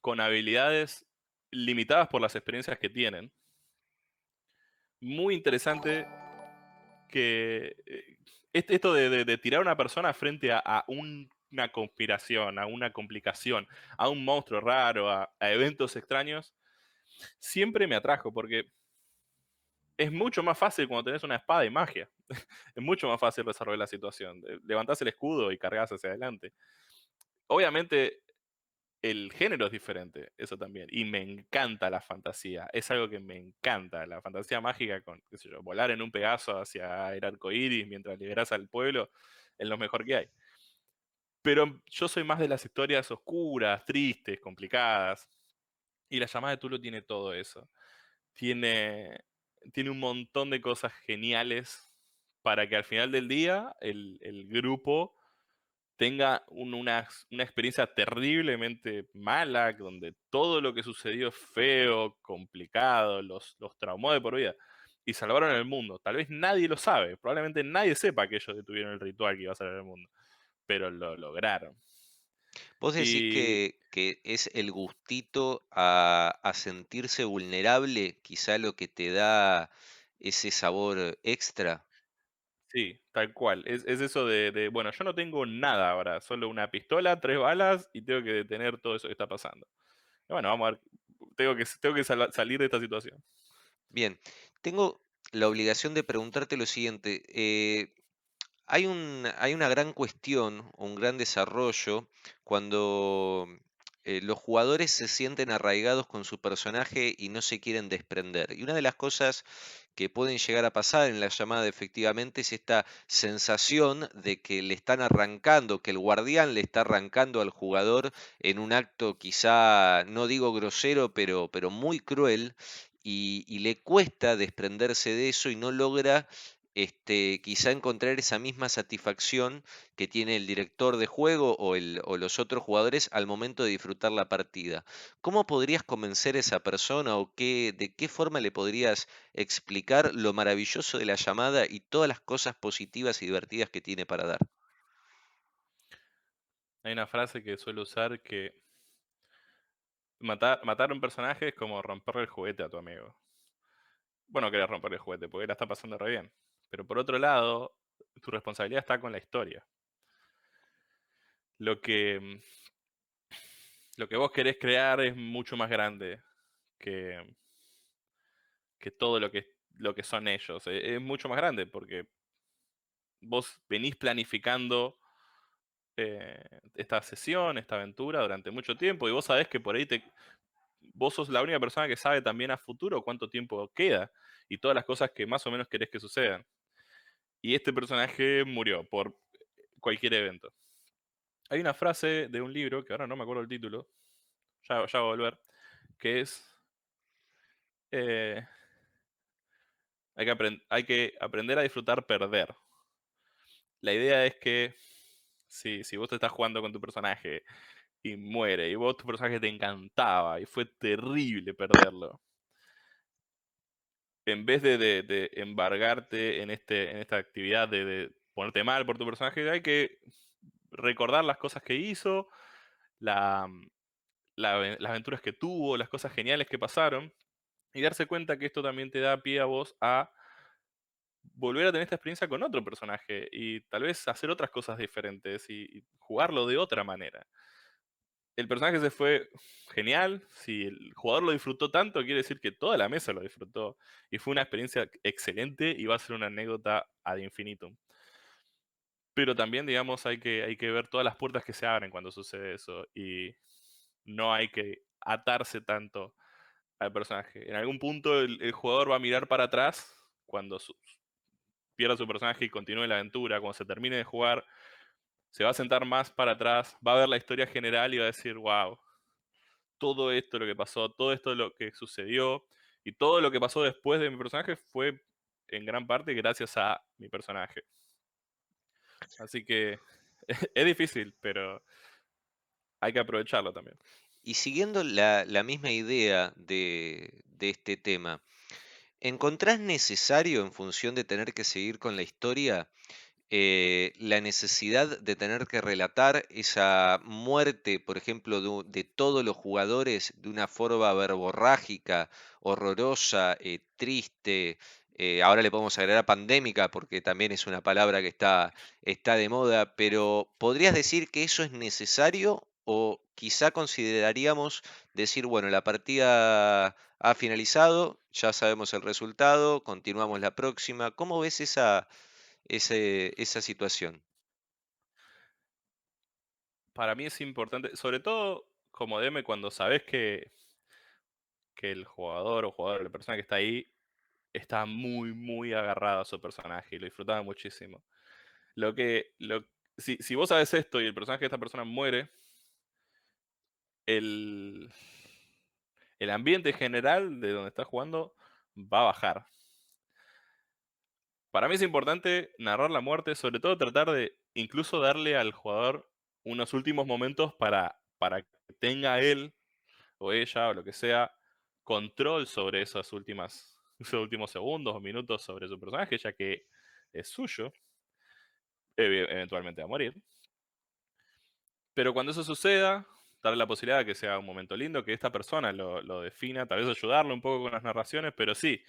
con habilidades limitadas por las experiencias que tienen. Muy interesante que eh, esto de, tirar a una persona frente a, a un- una conspiración, a una complicación, a un monstruo raro, a, eventos extraños, siempre me atrajo porque es mucho más fácil cuando tenés una espada y magia. *laughs* es mucho más fácil resolver la situación. Levantás el escudo y cargas hacia adelante. Obviamente el género es diferente, eso también. Y me encanta la fantasía. Es algo que me encanta. La fantasía mágica con, qué sé yo, volar en un pegaso hacia el arco iris mientras liberás al pueblo es lo mejor que hay. Pero yo soy más de las historias oscuras, tristes, complicadas. Y la llamada de Tulo tiene todo eso. Tiene, tiene un montón de cosas geniales para que al final del día el grupo tenga un- una, una experiencia terriblemente mala, donde todo lo que sucedió es feo, complicado, los, los traumó de por vida. Y salvaron el mundo. Tal vez nadie lo sabe. Probablemente nadie sepa que ellos detuvieron el ritual que iba a salvar el mundo. Pero lo lograron. Vos decís Y que, que es el gustito a, a sentirse vulnerable, quizá lo que te da ese sabor extra. Sí, tal cual. Es, es eso de, de, bueno, yo no tengo nada ahora. Solo una pistola, tres balas y tengo que detener todo eso que está pasando. Bueno, vamos a ver. Tengo que, tengo que sal- salir de esta situación. Bien, tengo la obligación de preguntarte lo siguiente. eh, hay un, hay una gran cuestión, un gran desarrollo cuando eh, los jugadores se sienten arraigados con su personaje y no se quieren desprender. Y una de las cosas que pueden llegar a pasar en la llamada efectivamente es esta sensación de que le están arrancando, que el guardián le está arrancando al jugador en un acto quizá, no digo grosero, pero, pero muy cruel. Y, y le cuesta desprenderse de eso y no logra este, quizá encontrar esa misma satisfacción que tiene el director de juego o, los otros jugadores al momento de disfrutar la partida. ¿Cómo podrías convencer a esa persona o de qué forma le podrías explicar lo maravilloso de la llamada y todas las cosas positivas y divertidas que tiene para dar? Hay una frase que suelo usar que matar, a un personaje es como romperle el juguete a tu amigo. Bueno, querés romperle el juguete porque la está pasando re bien. Pero por otro lado, tu responsabilidad está con la historia. Lo que, mm, lo que vos querés crear es mucho más grande que, que todo lo que, lo que son ellos. E- Es mucho más grande porque vos venís planificando eh, esta sesión, esta aventura durante mucho tiempo y vos sabés que por ahí te, vos sos la única persona que sabe también a futuro cuánto tiempo queda y todas las cosas que más o menos querés que sucedan. Y este personaje murió por cualquier evento. Hay una frase de un libro, que ahora no me acuerdo el título, ya, voy a volver, que es... eh, hay, que hay que aprender a disfrutar perder. La idea es que si, si vos te estás jugando con tu personaje y muere, y vos tu personaje te encantaba y fue terrible perderlo, en vez de, embargarte en, este, en esta actividad de, ponerte mal por tu personaje, hay que recordar las cosas que hizo, ave- las aventuras que tuvo, las cosas geniales que pasaron, y darse cuenta que esto también te da pie a vos a volver a tener esta experiencia con otro personaje y tal vez hacer otras cosas diferentes y jugarlo de otra manera. El personaje se fue genial, si el jugador lo disfrutó tanto, quiere decir que toda la mesa lo disfrutó y fue una experiencia excelente y va a ser una anécdota ad infinitum. Pero también, digamos, hay que, hay que ver todas las puertas que se abren cuando sucede eso y no hay que atarse tanto al personaje. En algún punto el, jugador va a mirar para atrás cuando pierda su personaje y continúe la aventura, cuando se termine de jugar, se va a sentar más para atrás, va a ver la historia general y va a decir, wow, todo esto lo que pasó, todo esto lo que sucedió y todo lo que pasó después de mi personaje fue en gran parte gracias a mi personaje. Así que *laughs* es difícil, pero hay que aprovecharlo también. Y siguiendo la, la misma idea de, de este tema, ¿encontrás necesario en función de tener que seguir con la historia eh, la necesidad de tener que relatar esa muerte, por ejemplo, de, de todos los jugadores de una forma verborrágica, horrorosa, eh, triste? eh, ahora le podemos agregar pandémica porque también es una palabra que está, está de moda, pero ¿podrías decir que eso es necesario o quizá consideraríamos decir, bueno, la partida ha finalizado, ya sabemos el resultado, continuamos la próxima? ¿Cómo ves esa esa situación. Para mí es importante, sobre todo como DM, cuando sabes que, que el jugador o jugador, la persona que está ahí, está muy, muy agarrado a su personaje y lo disfrutaba muchísimo. Lo que, lo, si, si vos sabes esto y el personaje de esta persona muere, el, el ambiente general de donde estás jugando va a bajar. Para mí es importante narrar la muerte, sobre todo tratar de incluso darle al jugador unos últimos momentos para, para que tenga él o ella o lo que sea control sobre esas últimas, *laughs* esos últimos segundos o minutos sobre su personaje, ya que es suyo. Ev- Eventualmente va a morir. Pero cuando eso suceda, darle la posibilidad de que sea un momento lindo, que esta persona lo, lo defina, tal vez ayudarlo un poco con las narraciones, pero sí,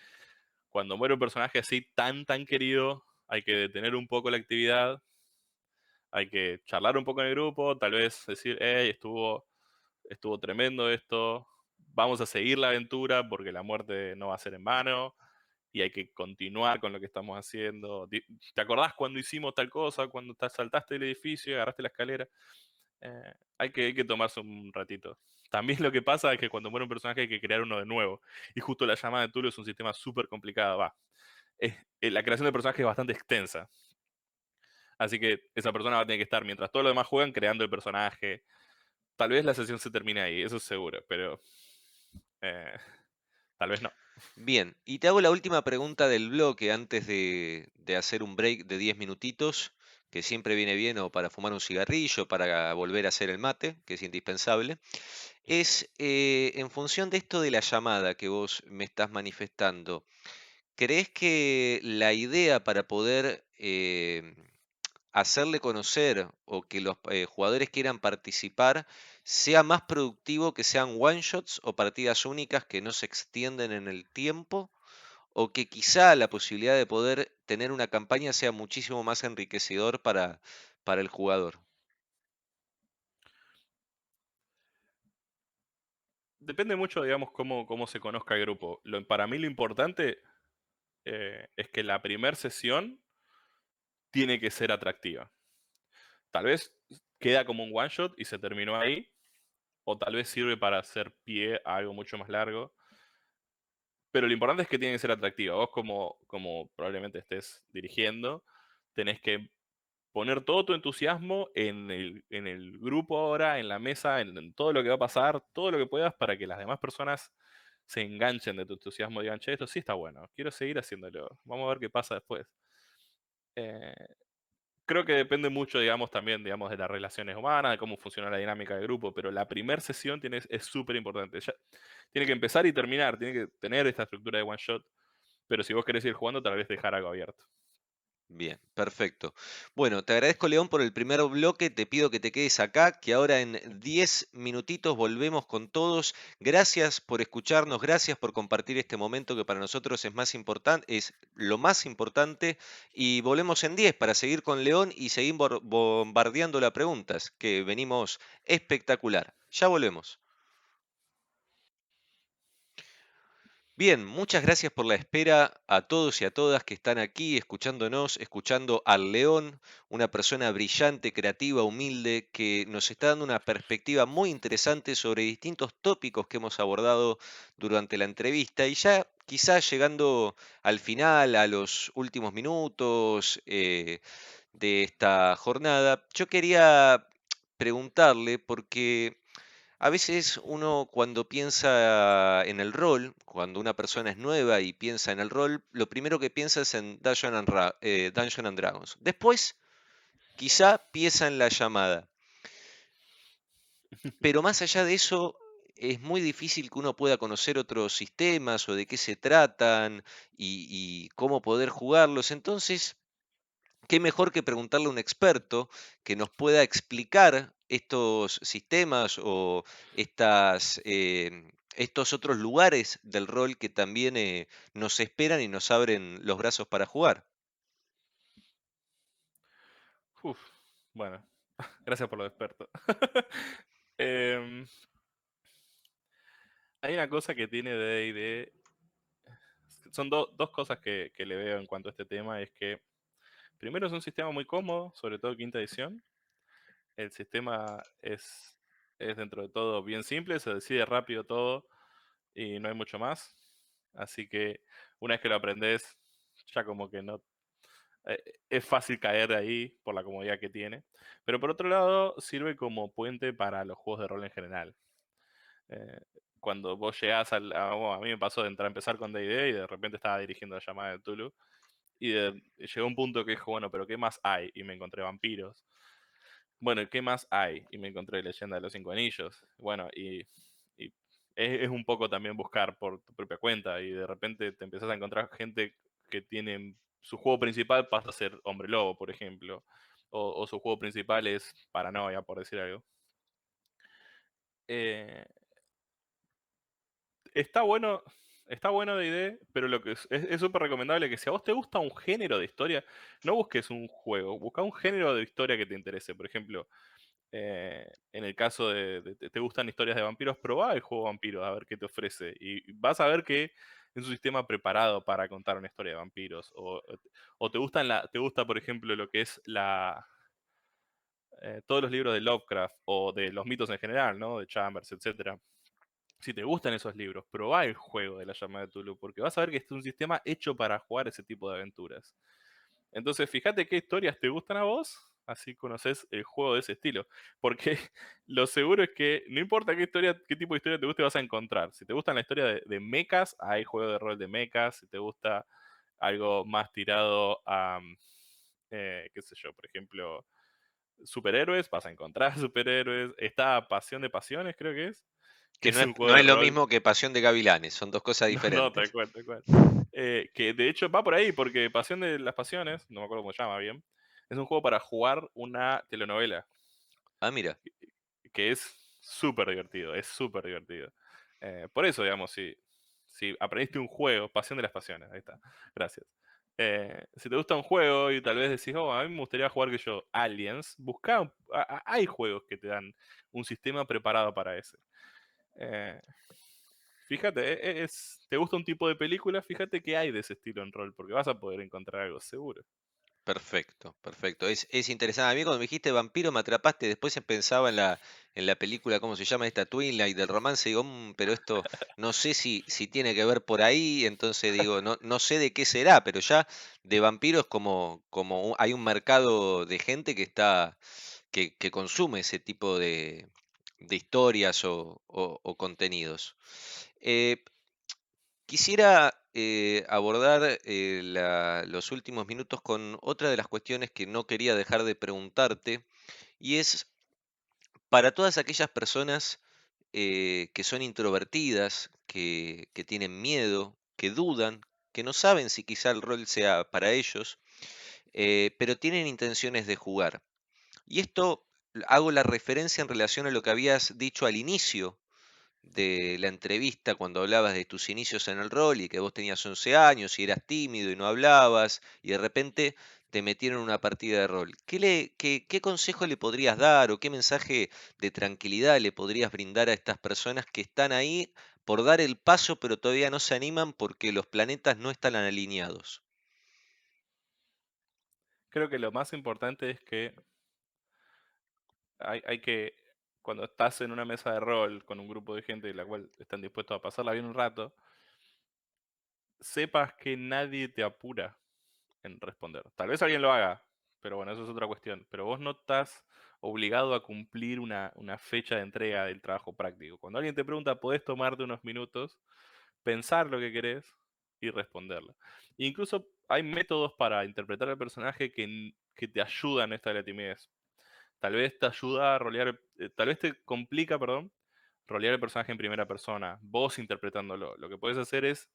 cuando muere un personaje así tan, tan querido, hay que detener un poco la actividad, hay que charlar un poco en el grupo, tal vez decir, hey, estuvo, estuvo tremendo esto, vamos a seguir la aventura porque la muerte no va a ser en vano y hay que continuar con lo que estamos haciendo. ¿Te acordás cuando hicimos tal cosa, cuando te saltaste del edificio y agarraste la escalera? Eh, hay, que, hay que tomarse un ratito. También lo que pasa es que cuando muere un personaje hay que crear uno de nuevo. Y justo la llamada de Tulio es un sistema súper complicado. Va. Eh, la creación de personajes es bastante extensa. Así que esa persona va a tener que estar, mientras todos los demás juegan, creando el personaje. Tal vez la sesión se termine ahí, eso es seguro, pero eh, tal vez no. Bien, y te hago la última pregunta del bloque antes de, de hacer un break de 10 minutitos, que siempre viene bien o para fumar un cigarrillo, para volver a hacer el mate, que es indispensable. Es eh, en función de esto de la llamada que vos me estás manifestando, ¿crees que la idea para poder eh, hacerle conocer o que los eh, jugadores quieran participar sea más productivo que sean one shots o partidas únicas que no se extienden en el tiempo o que quizá la posibilidad de poder tener una campaña sea muchísimo más enriquecedor para, para el jugador. Depende mucho, digamos, cómo, cómo se conozca el grupo. Lo, para mí lo importante eh, es que la primera sesión tiene que ser atractiva. Tal vez queda como un one shot y se terminó ahí, o tal vez sirve para hacer pie a algo mucho más largo. Pero lo importante es que tiene que ser atractiva. Vos como, como probablemente estés dirigiendo, tenés que poner todo tu entusiasmo en el, en el grupo ahora, en la mesa, en, todo lo que va a pasar, todo lo que puedas para que las demás personas se enganchen de tu entusiasmo y digan, che, esto sí está bueno, quiero seguir haciéndolo, vamos a ver qué pasa después. Eh, creo que depende mucho, digamos, también, digamos, de las relaciones humanas, de cómo funciona la dinámica del grupo, pero la primera sesión tiene, es súper importante. Tiene que empezar y terminar, tiene que tener esta estructura de one shot, pero si vos querés ir jugando, tal vez dejar algo abierto. Bien, perfecto. Bueno, te agradezco León por el primer bloque, te pido que te quedes acá, que ahora en 10 minutitos volvemos con todos. Gracias por escucharnos, gracias por compartir este momento que para nosotros es más importante, es lo más importante y volvemos en 10 para seguir con León y seguir bombardeando las preguntas, que venimos espectacular. Ya volvemos. Bien, muchas gracias por la espera a todos y a todas que están aquí escuchándonos, escuchando al León, una persona brillante, creativa, humilde, que nos está dando una perspectiva muy interesante sobre distintos tópicos que hemos abordado durante la entrevista. Y ya quizás llegando al final, a los últimos minutos eh, de esta jornada, yo quería preguntarle porque a veces uno cuando piensa en el rol, cuando una persona es nueva y piensa en el rol, lo primero que piensa es en Dungeon and, eh, Dragons. Después, quizá piensa en la llamada. *laughs* Pero más allá de eso, es muy difícil que uno pueda conocer otros sistemas o de qué se tratan y cómo poder jugarlos. Entonces, qué mejor que preguntarle a un experto que nos pueda explicar estos sistemas o estas, em, estos otros lugares del rol que también eh, nos esperan y nos abren los brazos para jugar. bueno, *laughs* gracias por lo experto. *laughs* Em, hay una cosa que tiene de Son dos cosas que, que le veo en cuanto a este tema, es que Primero es un sistema muy cómodo, sobre todo quinta edición. El sistema es, es dentro de todo bien simple, se decide rápido todo y no hay mucho más. Así que una vez que lo aprendes, ya como que no... Eh, es fácil caer ahí por la comodidad que tiene. Pero por otro lado, sirve como puente para los juegos de rol en general. Eh, cuando vos llegás al... A, a, mí me pasó de entrar a empezar con D&D y de repente estaba dirigiendo la llamada de Tulu y llegó un punto que dijo, bueno, pero ¿qué más hay? Y me encontré vampiros. Bueno, ¿qué más hay? Y me encontré Leyenda de los Cinco Anillos. Bueno, y, es, un poco también buscar por tu propia cuenta y de repente te empezás a encontrar gente que tiene su juego principal pasa a ser Hombre Lobo, por ejemplo, o, su juego principal es Paranoia, por decir algo. Eh, está bueno está bueno de idea, pero lo que es súper recomendable que si a vos te gusta un género de historia, no busques un juego, busca un género de historia que te interese. Por ejemplo, eh, en el caso de, te gustan historias de vampiros, probá el juego vampiros a ver qué te ofrece. Y vas a ver que es un sistema preparado para contar una historia de vampiros. O, te, gustan la, te gusta, por ejemplo, lo que es la... Eh, todos los libros de Lovecraft o de los mitos en general, ¿no? De Chambers, etcétera si te gustan esos libros, probá el juego de la llamada de Tulu, porque vas a ver que es un sistema hecho para jugar ese tipo de aventuras. Entonces, fíjate qué historias te gustan a vos, así conoces el juego de ese estilo. Porque *laughs* lo seguro es que no importa qué historia, qué tipo de historia te guste, vas a encontrar. Si te gustan la historia de, mechas, hay juego de rol de mechas. Si te gusta algo más tirado a, mm, eh, qué sé yo, por ejemplo, superhéroes, vas a encontrar *laughs* superhéroes. Está Pasión de Pasiones, creo que es que no, es, lo mismo que Pasión de Gavilanes, son dos cosas *laughs* diferentes. No, tal cual, tal cual. Eh, que de hecho va por ahí, porque Pasión de las Pasiones, no me acuerdo cómo se llama bien, es un juego para jugar una telenovela. Ah, mira. Que es súper divertido, es súper divertido. Eh, por eso, digamos, si, si aprendiste un juego, Pasión de las Pasiones, ahí está, gracias. Eh, si te gusta un juego y tal vez decís, oh, a mí me gustaría jugar que yo Aliens, busca, hay juegos que te dan un sistema preparado para ese. Eh, fíjate, e, e, es, ¿te gusta un tipo de película? Fíjate que hay de ese estilo en rol, porque vas a poder encontrar algo seguro. Perfecto, perfecto. Es, interesante. A mí cuando me dijiste vampiro me atrapaste, después pensaba en la, en la película, ¿cómo se llama? Esta Twilight del romance, digo, mm, pero esto no sé si, si tiene que ver por ahí, entonces digo, no, no sé de qué será, pero ya de vampiros como, como hay un mercado de gente que está, que consume ese tipo de, de historias o, contenidos. Eh, quisiera eh, abordar eh, los últimos minutos con otra de las cuestiones que no quería dejar de preguntarte, y es para todas aquellas personas que son introvertidas, que, tienen miedo, que dudan, que no saben si quizá el rol sea para ellos, pero tienen intenciones de jugar. Y esto hago la referencia en relación a lo que habías dicho al inicio de la entrevista cuando hablabas de tus inicios en el rol y que vos tenías 11 años y eras tímido y no hablabas y de repente te metieron en una partida de rol. ¿Qué, le, qué, qué consejo le podrías dar o qué mensaje de tranquilidad le podrías brindar a estas personas que están ahí por dar el paso pero todavía no se animan porque los planetas no están alineados? Creo que lo más importante es que hay, que, cuando estás en una mesa de rol con un grupo de gente de la cual están dispuestos a pasarla bien un rato, sepas que nadie te apura en responder. Tal vez alguien lo haga, pero bueno, eso es otra cuestión. Pero vos no estás obligado a cumplir una, fecha de entrega del trabajo práctico. Cuando alguien te pregunta, podés tomarte unos minutos, pensar lo que querés y responderlo. incluso hay métodos para interpretar al personaje que, te ayudan a esta la timidez. Tal vez te ayuda a rolear, eh, tal vez te complica, perdón, rolear el personaje en primera persona, vos interpretándolo. Lo que puedes hacer es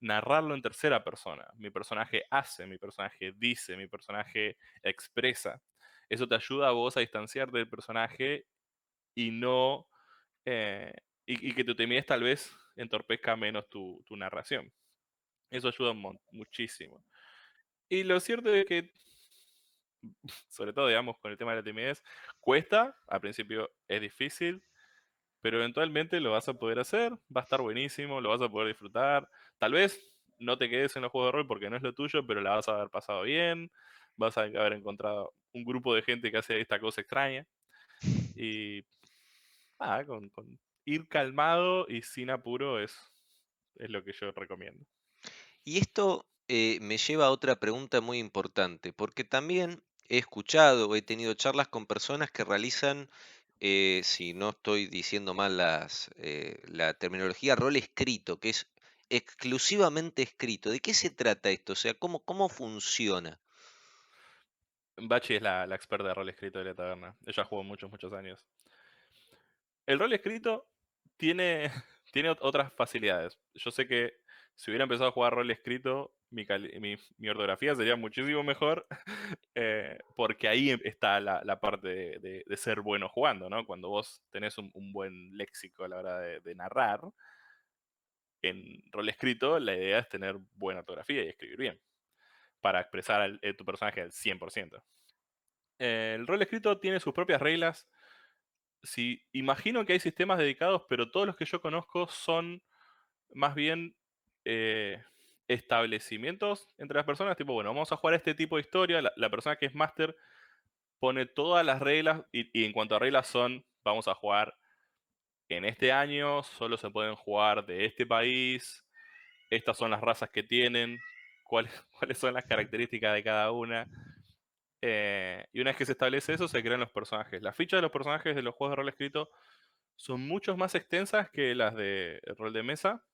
narrarlo en tercera persona. Mi personaje hace, mi personaje dice, mi personaje expresa. Eso te ayuda a vos a distanciarte del personaje y no. Eh, y, que tu timidez tal vez entorpezca menos tu, narración. Eso ayuda muchísimo. Y lo cierto es que, *laughs* sobre todo, digamos, con el tema de la timidez, cuesta, al principio es difícil, pero eventualmente lo vas a poder hacer, va a estar buenísimo, lo vas a poder disfrutar. Tal vez no te quedes en los juegos de rol porque no es lo tuyo, pero la vas a haber pasado bien, vas a haber encontrado un grupo de gente que hace esta cosa extraña. Y nada, con, ir calmado y sin apuro es, es lo que yo recomiendo. Y esto eh, me lleva a otra pregunta muy importante, porque también he escuchado, he tenido charlas con personas que realizan eh, si no estoy diciendo mal las, eh, la terminología, rol escrito, que es exclusivamente escrito. ¿De qué se trata esto? O sea, ¿cómo, cómo funciona? Bachi es la, experta de rol escrito de la taberna. Ella jugó muchos, muchos años. El rol escrito tiene, *laughs* tiene otras facilidades. Yo sé que si hubiera empezado a jugar rol escrito, mi, ortografía sería muchísimo mejor, *laughs* eh, porque ahí está la, parte de, ser bueno jugando, ¿no? Cuando vos tenés un, buen léxico a la hora de, narrar, en rol escrito la idea es tener buena ortografía y escribir bien, para expresar eh, tu personaje al 100%. el rol escrito tiene sus propias reglas. Si, imagino que hay sistemas dedicados, pero todos los que yo conozco son más bien eh, establecimientos entre las personas, tipo, bueno, vamos a jugar este tipo de historia, la, persona que es máster pone todas las reglas y, en cuanto a reglas son, vamos a jugar en este año, solo se pueden jugar de este país, estas son las razas que tienen, cuáles, *laughs* cuáles son las características de cada una. Eh, y una vez que se establece eso, se crean los personajes. Las fichas de los personajes de los juegos de rol escrito son mucho más extensas que las de rol de mesa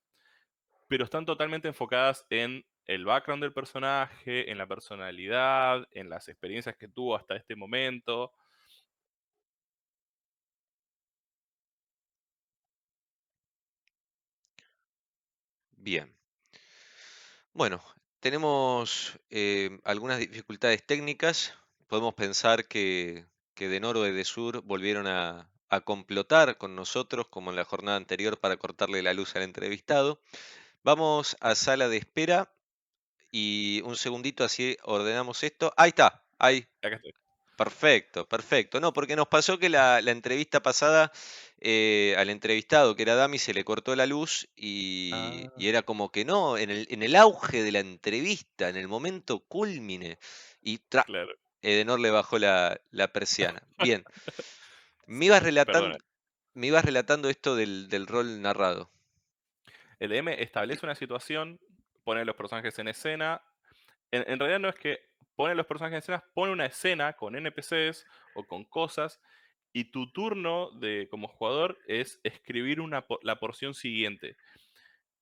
pero están totalmente enfocadas en el background del personaje, en la personalidad, en las experiencias que tuvo hasta este momento. Bien. Bueno, tenemos eh, algunas dificultades técnicas. Podemos pensar que, de Noro y de Sur volvieron a, a complotar con nosotros, como en la jornada anterior, para cortarle la luz al entrevistado. Vamos a sala de espera y un segundito así ordenamos esto. Ahí está, ahí. Perfecto, perfecto. No, porque nos pasó que la, entrevista pasada eh, al entrevistado, que era Dami, se le cortó la luz y, ah. era como que no, en el, en el, auge de la entrevista, en el momento culmine, y claro. Edenor le bajó la, persiana. *laughs* Bien. Me ibas relatando, me ibas relatando esto del, del rol narrado. El DM establece una situación, pone los personajes en escena. En, realidad no es que pone los personajes en escena, pone una escena con NPCs o con cosas y tu turno de, como jugador es escribir una, la porción siguiente.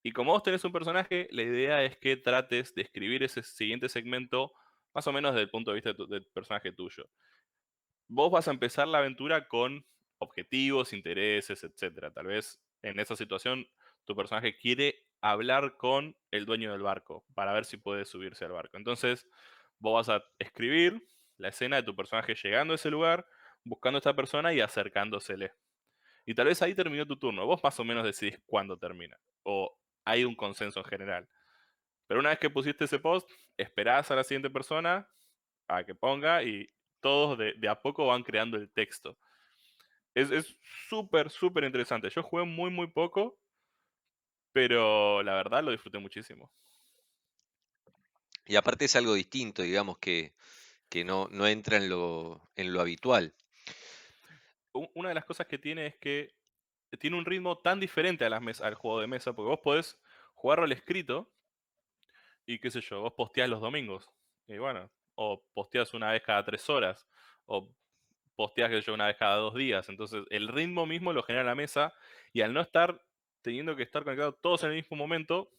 Y como vos tenés un personaje, la idea es que trates de escribir ese siguiente segmento más o menos desde el punto de vista del personaje tuyo. Vos vas a empezar la aventura con objetivos, intereses, etc. Tal vez en esa situación tu personaje quiere hablar con el dueño del barco para ver si puede subirse al barco. Entonces, Vos vas a escribir la escena de tu personaje llegando a ese lugar, buscando a esta persona y acercándosele. Y tal vez ahí terminó tu turno. Vos más o menos decidís cuándo termina. O hay un consenso en general. Pero una vez que pusiste ese post, esperás a la siguiente persona a que ponga y todos de, de a poco van creando el texto. Es súper, súper interesante. Yo jugué muy, muy poco, pero la verdad lo disfruté muchísimo. Y aparte es algo distinto, digamos, que, que no, no entra en lo, en lo habitual. Una de las cosas que tiene es que tiene un ritmo tan diferente a las mes- al juego de mesa, porque vos podés jugarlo al escrito y qué sé yo, vos posteás los domingos. Y bueno, o posteás una vez cada tres horas, o posteás que yo una vez cada dos días. Entonces, el ritmo mismo lo genera la mesa y al no estar teniendo que estar conectados todos en el mismo momento,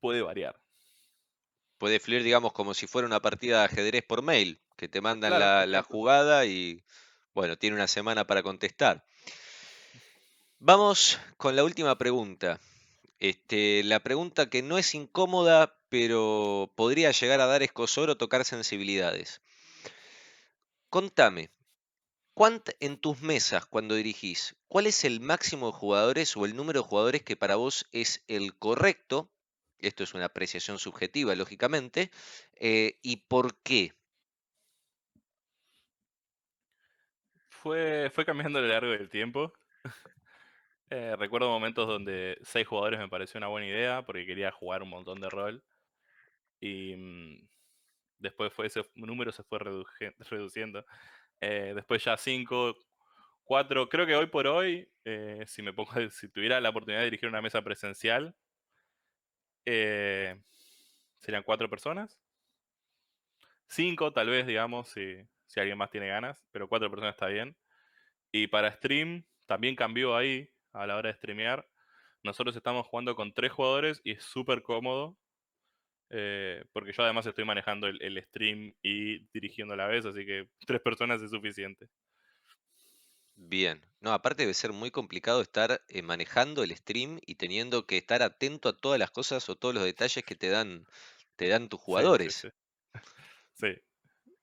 puede variar. Puede fluir, digamos, como si fuera una partida de ajedrez por mail, que te mandan Claro, la, jugada y, bueno, tiene una semana para contestar. Vamos con la última pregunta. Este, la pregunta que no es incómoda, pero podría llegar a dar escosor o tocar sensibilidades. Contame, ¿cuánt en tus mesas cuando dirigís, cuál es el máximo de jugadores o el número de jugadores que para vos es el correcto? Esto es una apreciación subjetiva, lógicamente. eh, ¿Y por qué? Fue, fue cambiando a lo largo del tiempo. *laughs* Eh, recuerdo momentos donde seis jugadores me pareció una buena idea porque quería jugar un montón de rol. Y mm, después fue ese número se fue *laughs* reduciendo. Eh, después ya cinco, cuatro. Creo que hoy por hoy, eh, si me pongo, si tuviera la oportunidad de dirigir una mesa presencial, eh, serían cuatro personas. Cinco, tal vez, digamos, si, si alguien más tiene ganas, pero cuatro personas está bien. Y para stream, también cambió ahí a la hora de streamear. Nosotros estamos jugando con tres jugadores y es súper cómodo. Eh, porque yo además estoy manejando el, el stream y dirigiendo a la vez, así que tres personas es suficiente. Bien. No, aparte debe ser muy complicado estar eh, manejando el stream y teniendo que estar atento a todas las cosas o todos los detalles que te dan, te dan tus Sí, sí, jugadores. sí. Sí.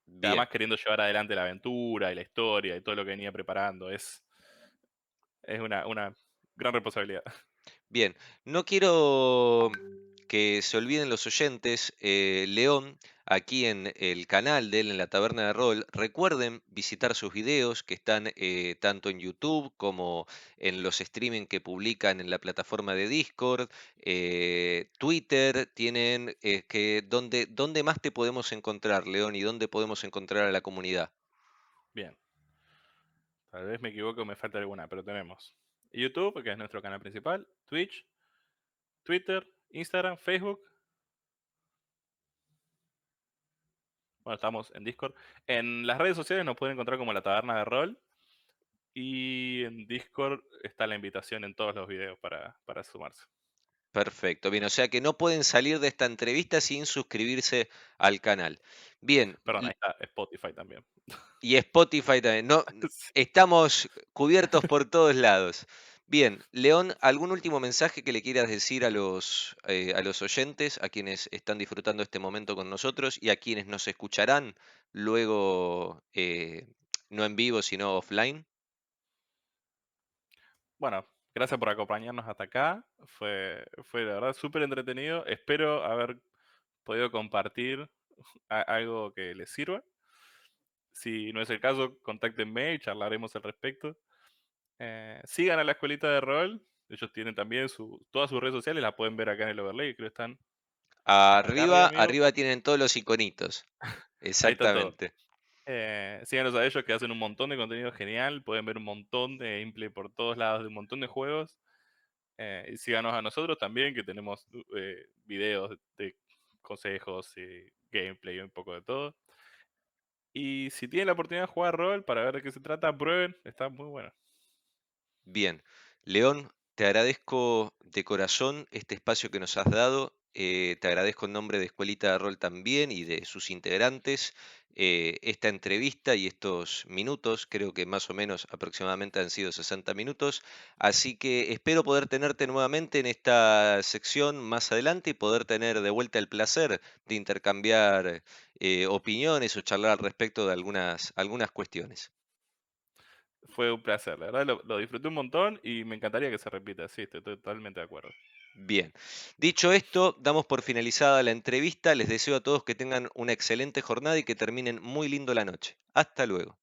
*laughs* Además queriendo llevar adelante la aventura y la historia y todo lo que venía preparando. Es, es una, una gran responsabilidad. Bien, no quiero que se olviden los oyentes, eh, León, aquí en el canal de él, en la Taberna de Rol, recuerden visitar sus videos que están eh, tanto en YouTube como en los streaming que publican en la plataforma de Discord, eh, Twitter, tienen que, ¿dónde, ¿dónde más te podemos encontrar, León, y dónde podemos encontrar a la comunidad? Bien. Tal vez me equivoco, me falta alguna, pero tenemos YouTube, que es nuestro canal principal, Twitch, Twitter, Instagram, Facebook. Bueno, estamos en Discord. En las redes sociales nos pueden encontrar como la Taberna de Rol. Y en Discord está la invitación en todos los videos para, para sumarse. Perfecto, bien, o sea que no pueden salir de esta entrevista sin suscribirse al canal. Bien, Perdón, ahí está Spotify también. y Spotify también. No, *laughs* estamos cubiertos por todos lados. Bien, León, ¿algún último mensaje que le quieras decir a los, eh, a los oyentes, a quienes están disfrutando este momento con nosotros y a quienes nos escucharán luego, eh, no en vivo, sino offline? Bueno, gracias por acompañarnos hasta acá. Fue, fue la verdad súper entretenido. Espero haber podido compartir *laughs* algo que les sirva. Si no es el caso, contáctenme y charlaremos al respecto. Eh, sigan a la escuelita de rol. Ellos tienen también su, todas sus redes sociales, las pueden ver acá en el overlay, creo que están Arriba, arriba tienen todos los iconitos. *laughs* Exactamente. Eh, síganos a ellos que hacen un montón de contenido genial. Pueden ver un montón de gameplay por todos lados de un montón de juegos. Eh, y síganos a nosotros también, que tenemos eh, videos de consejos y gameplay y un poco de todo. Y si tienen la oportunidad de jugar rol para ver de qué se trata, prueben, está muy bueno. Bien, León, te agradezco de corazón este espacio que nos has dado. eh, te agradezco en nombre de Escuelita de Rol también y de sus integrantes eh, esta entrevista y estos minutos, creo que más o menos aproximadamente han sido 60 minutos, así que espero poder tenerte nuevamente en esta sección más adelante y poder tener de vuelta el placer de intercambiar eh, opiniones o charlar al respecto de algunas, algunas cuestiones. Fue un placer, la verdad lo, disfruté un montón y me encantaría que se repita, sí, estoy totalmente de acuerdo. Bien, dicho esto, damos por finalizada la entrevista. Les deseo a todos que tengan una excelente jornada y que terminen muy lindo la noche. Hasta luego.